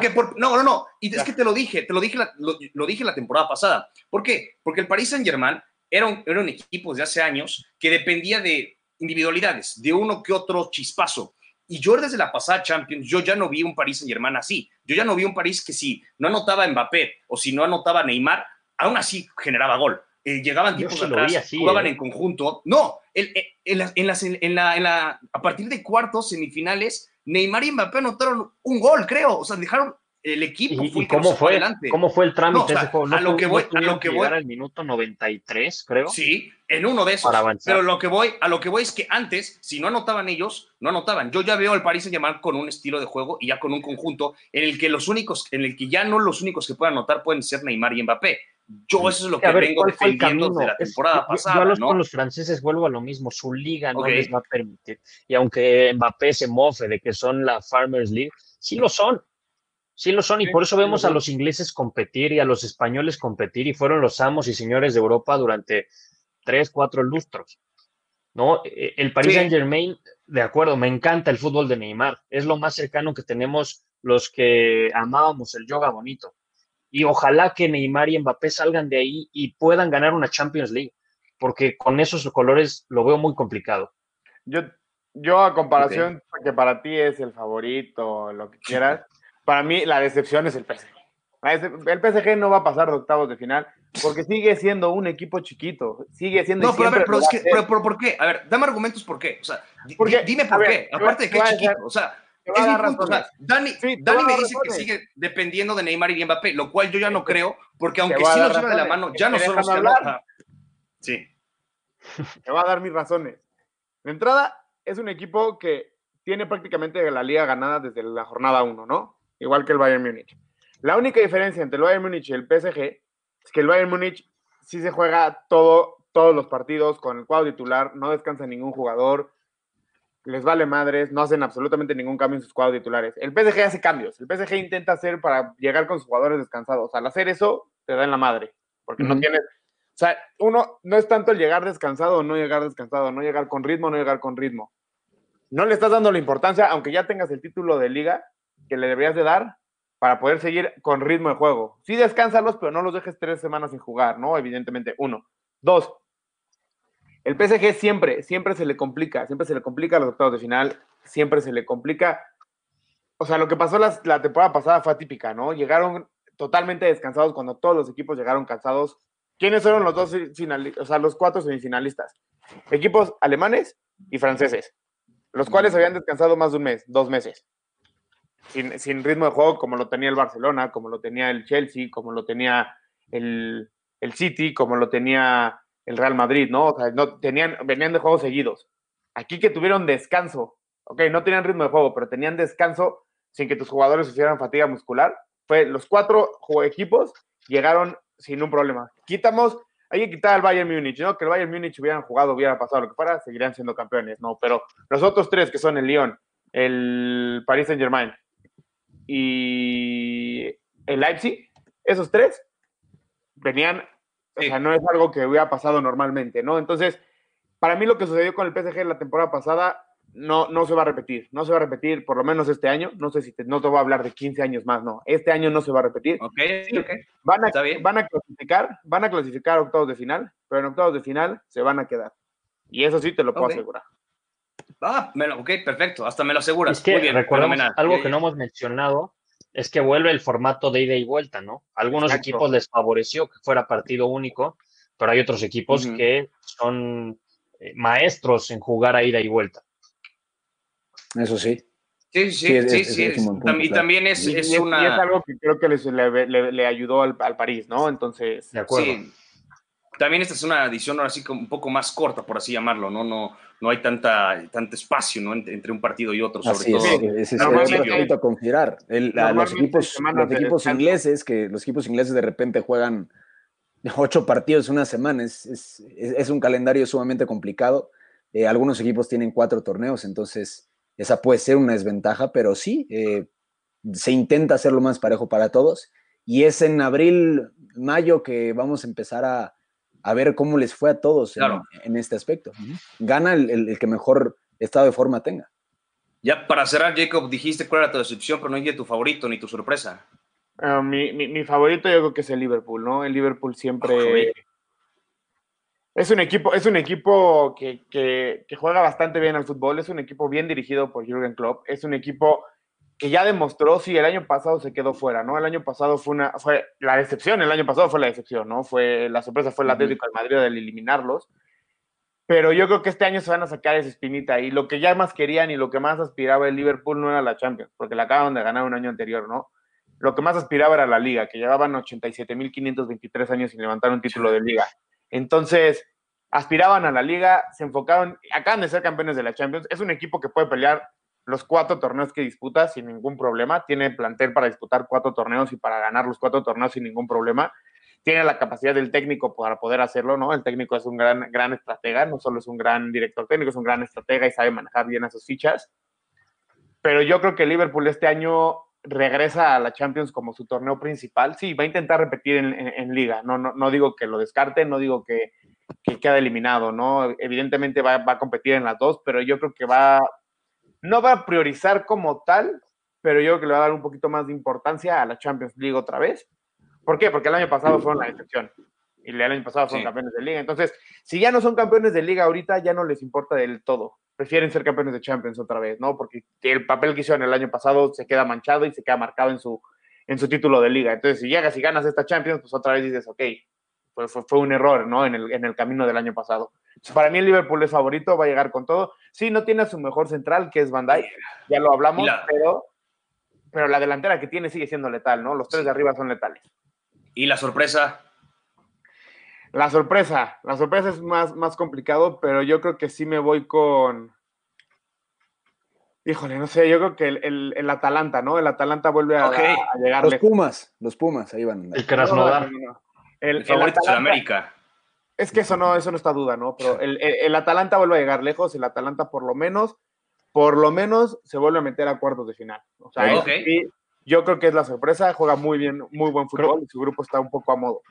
qué? Porque, no, no, no. Y es que te lo dije, te lo dije, la, lo, dije la temporada pasada. ¿Por qué? Porque el Paris Saint Germain era un, era un equipo de hace años que dependía de individualidades, de uno que otro chispazo. Y yo desde la pasada Champions, yo ya no vi un Paris Saint Germain así. Yo ya no vi un París que si no anotaba Mbappé o si no anotaba Neymar, aún así generaba gol. Eh, llegaban tipos atrás, jugaban ¿eh? en conjunto. No, en, en, en, la, a partir de cuartos, semifinales, Neymar y Mbappé anotaron un gol, creo. O sea, dejaron el equipo ¿Y, cómo fue? ¿Cómo fue el trámite ese juego? a lo que voy, a lo que voy al minuto 93, creo. Sí, en uno de esos. Pero lo que voy, a lo que voy es que antes, si no anotaban ellos, no anotaban. Yo ya veo al París Saint-Germain con un estilo de juego y ya con un conjunto en el que los únicos, en el que ya no los únicos que puedan anotar pueden ser Neymar y Mbappé. Yo eso es lo que vengo defendiendo desde la temporada pasada. Yo, con los franceses vuelvo a lo mismo, su liga no les va a permitir. Y aunque Mbappé se mofe de que son la Farmers League, sí lo son. Sí lo son y por eso vemos a los ingleses competir y a los españoles competir y fueron los amos y señores de Europa durante tres, cuatro lustros. ¿no? E, el Paris Saint Germain, de acuerdo, me encanta el fútbol de Neymar, es lo más cercano que tenemos los que amábamos el yoga bonito. Y ojalá que Neymar y Mbappé salgan de ahí y puedan ganar una Champions League, porque con esos colores lo veo muy complicado. Yo, yo a comparación que para ti es el favorito, lo que quieras, para mí la decepción es el PSG. El PSG no va a pasar de octavos de final porque sigue siendo un equipo chiquito. Sigue siendo. No, pero a ver, pero, es que, pero, ¿por qué? A ver, dame argumentos por qué. O sea, dime por qué. Aparte de que es chiquito. O sea, es o sea, Dani, Dani me dice que sigue dependiendo de Neymar y Mbappé, lo cual yo ya no creo, porque aunque sí nos lleva de la mano, ya no son los que Sí. Te va a dar mis razones. De entrada, es un equipo que tiene prácticamente la liga ganada desde la jornada 1, ¿no? igual que el Bayern Múnich. La única diferencia entre el Bayern Múnich y el PSG es que el Bayern Múnich sí se juega todo, todos los partidos con el cuadro titular, no descansa ningún jugador, les vale madres, no hacen absolutamente ningún cambio en sus cuadros titulares. El PSG hace cambios, el PSG intenta hacer para llegar con sus jugadores descansados. Al hacer eso, te da en la madre, porque no tienes... O sea, uno no es tanto el llegar descansado o no llegar descansado, no llegar con ritmo o no llegar con ritmo. No le estás dando la importancia, aunque ya tengas el título de liga, que le deberías de dar para poder seguir con ritmo de juego. Sí, descánsalos, pero no los dejes tres semanas sin jugar, ¿no? Evidentemente, uno. Dos, el PSG siempre, siempre se le complica, siempre se le complica los octavos de final, siempre se le complica. O sea, lo que pasó la, temporada pasada fue atípica, ¿no? Llegaron totalmente descansados cuando todos los equipos llegaron cansados. ¿Quiénes fueron los dos finalistas, o sea, los cuatro semifinalistas? Equipos alemanes y franceses, los cuales habían descansado más de un mes, dos meses sin, ritmo de juego como lo tenía el Barcelona, como lo tenía el Chelsea, como lo tenía el, City, como lo tenía el Real Madrid, ¿no? O sea, no, tenían, venían de juegos seguidos. Aquí que tuvieron descanso, ok, no tenían ritmo de juego, pero tenían descanso sin que tus jugadores sufrieran fatiga muscular. Fue los cuatro equipos llegaron sin un problema. Quitamos, hay que quitar al Bayern Múnich, ¿no? Que el Bayern Múnich hubieran jugado, hubiera pasado lo que fuera, seguirían siendo campeones, ¿no? Pero los otros tres que son el Lyon, el Paris Saint Germain y el Leipzig, esos tres venían, o sea, no es algo que hubiera pasado normalmente, ¿no? Entonces, para mí lo que sucedió con el PSG la temporada pasada no, no se va a repetir, no se va a repetir por lo menos este año, no sé si te, no te voy a hablar de 15 años más, no, este año no se va a repetir. Ok, Van, a, van a clasificar, van a clasificar a octavos de final, pero en octavos de final se van a quedar. Y eso sí te lo puedo asegurar. Ah, ok, perfecto, hasta me lo aseguras. Es que Muy algo que no hemos mencionado, es que vuelve el formato de ida y vuelta, ¿no? Algunos equipos les favoreció que fuera partido único, pero hay otros equipos que son eh, maestros en jugar a ida y vuelta. Eso sí. Sí, sí, sí, sí. y también es, una... Y es algo que creo que le, ayudó al, al, París, ¿no? Entonces... De acuerdo. También esta es una edición ahora sí un poco más corta, por así llamarlo, ¿no? No, no hay tanta, tanto espacio ¿no? entre, un partido y otro, sobre todo. Es, es, a considerar. los equipos, los equipos ingleses, que los equipos ingleses de repente juegan ocho partidos en una semana, es, es un calendario sumamente complicado. Eh, algunos equipos tienen cuatro torneos, entonces esa puede ser una desventaja, pero sí, eh, se intenta hacerlo más parejo para todos. Y es en abril, mayo que vamos a empezar a, a ver cómo les fue a todos en, este aspecto. Gana el, que mejor estado de forma tenga. Ya para cerrar, Jacob, dijiste cuál era tu decepción, pero no dije tu favorito ni tu sorpresa. Ah, mi, favorito yo creo que es el Liverpool, ¿no? El Liverpool siempre... es un equipo, es un equipo que, que, juega bastante bien al fútbol, es un equipo bien dirigido por Jürgen Klopp, es un equipo que ya demostró si el año pasado se quedó fuera, ¿no? El año pasado fue una, fue la decepción, el año pasado fue la decepción, ¿no? Fue, la sorpresa fue el Atlético de Madrid del eliminarlos. pero yo creo que este año se van a sacar esa espinita y lo que ya más querían y lo que más aspiraba el Liverpool no era la Champions, porque la acaban de ganar un año anterior, ¿no? Lo que más aspiraba era la liga, que llevaban 87.523 años sin levantar un título de liga. Entonces, aspiraban a la liga, se enfocaron, acaban de ser campeones de la Champions, es un equipo que puede pelear los cuatro torneos que disputa sin ningún problema, tiene plantel para disputar cuatro torneos y para ganar los cuatro torneos sin ningún problema tiene la capacidad del técnico para poder hacerlo, ¿no? El técnico es un gran, gran estratega, no solo es un gran director técnico, es un gran estratega y sabe manejar bien a sus fichas. Pero yo creo que Liverpool este año regresa a la Champions como su torneo principal. Sí, va a intentar repetir en, liga. No, no, no, digo que lo descarte, no digo que, que eliminado, ¿no? Evidentemente va, va, a competir en las dos, pero yo creo que va, no va a priorizar como tal, pero yo creo que le va a dar un poquito más de importancia a la Champions League otra vez ¿Por qué? Porque el año pasado fueron la excepción y el año pasado fueron campeones de liga. Entonces, si ya no son campeones de liga ahorita, ya no les importa del todo. Prefieren ser campeones de Champions otra vez, ¿no? Porque el papel que hicieron el año pasado se queda manchado y se queda marcado en su, en su título de liga. Entonces, si llegas y ganas esta Champions, pues otra vez dices, ok, pues fue, un error, ¿no? En el, en el camino del año pasado. para mí el Liverpool es favorito, va a llegar con todo. Sí, no tiene a su mejor central, que es Van Dijk, ya lo hablamos, pero, pero la delantera que tiene sigue siendo letal, ¿no? Los tres de arriba son letales. ¿Y la sorpresa? La sorpresa, la sorpresa es más, más complicado, pero yo creo que sí me voy con. Híjole, no sé, yo creo que el, el, Atalanta, ¿no? El Atalanta vuelve a, llegar. Los Pumas, los Pumas, ahí van. El Krasnodar. El, favorito de América. Es que eso no, eso no está duda, ¿no? Pero el, el, Atalanta vuelve a llegar lejos, el Atalanta por lo menos, por lo menos se vuelve a meter a cuartos de final. O sea, okay. Yo creo que es la sorpresa, juega muy bien, muy buen fútbol y su grupo está un poco a modo.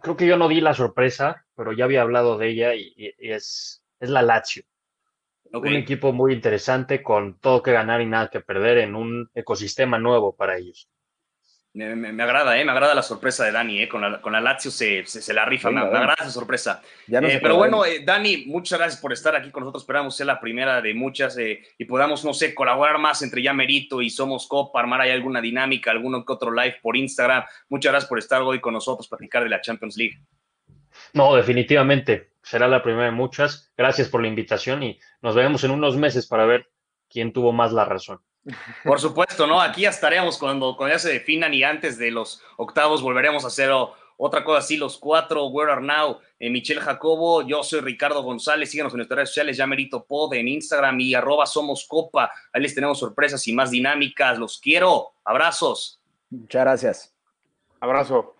Creo que yo no di la sorpresa, pero ya había hablado de ella y, es, es la Lazio. Un equipo muy interesante con todo que ganar y nada que perder en un ecosistema nuevo para ellos. Me, agrada, ¿eh? Me agrada la sorpresa de Dani, ¿eh? Con la, con la Lazio se, se, la rifa, me, agrada esa sorpresa. Eh, pero bueno, eh, Dani, muchas gracias por estar aquí con nosotros. Esperamos ser la primera de muchas eh, y podamos, no sé, colaborar más entre Ya Merito y Somos Copa, armar ahí alguna dinámica, alguno que otro live por Instagram. Muchas gracias por estar hoy con nosotros, platicar de la Champions League. No, definitivamente. Será la primera de muchas. Gracias por la invitación y nos vemos en unos meses para ver quién tuvo más la razón. Por supuesto, ¿no? Aquí ya estaremos cuando, cuando ya se definan y antes de los octavos volveremos a hacer otra cosa así, los cuatro, Where Are Now, eh, Michelle Jacobo, yo soy Ricardo González, síganos en nuestras redes sociales, ya Merito Pod en Instagram y arroba Somos Copa, ahí les tenemos sorpresas y más dinámicas, los quiero, abrazos. Muchas gracias. Abrazo.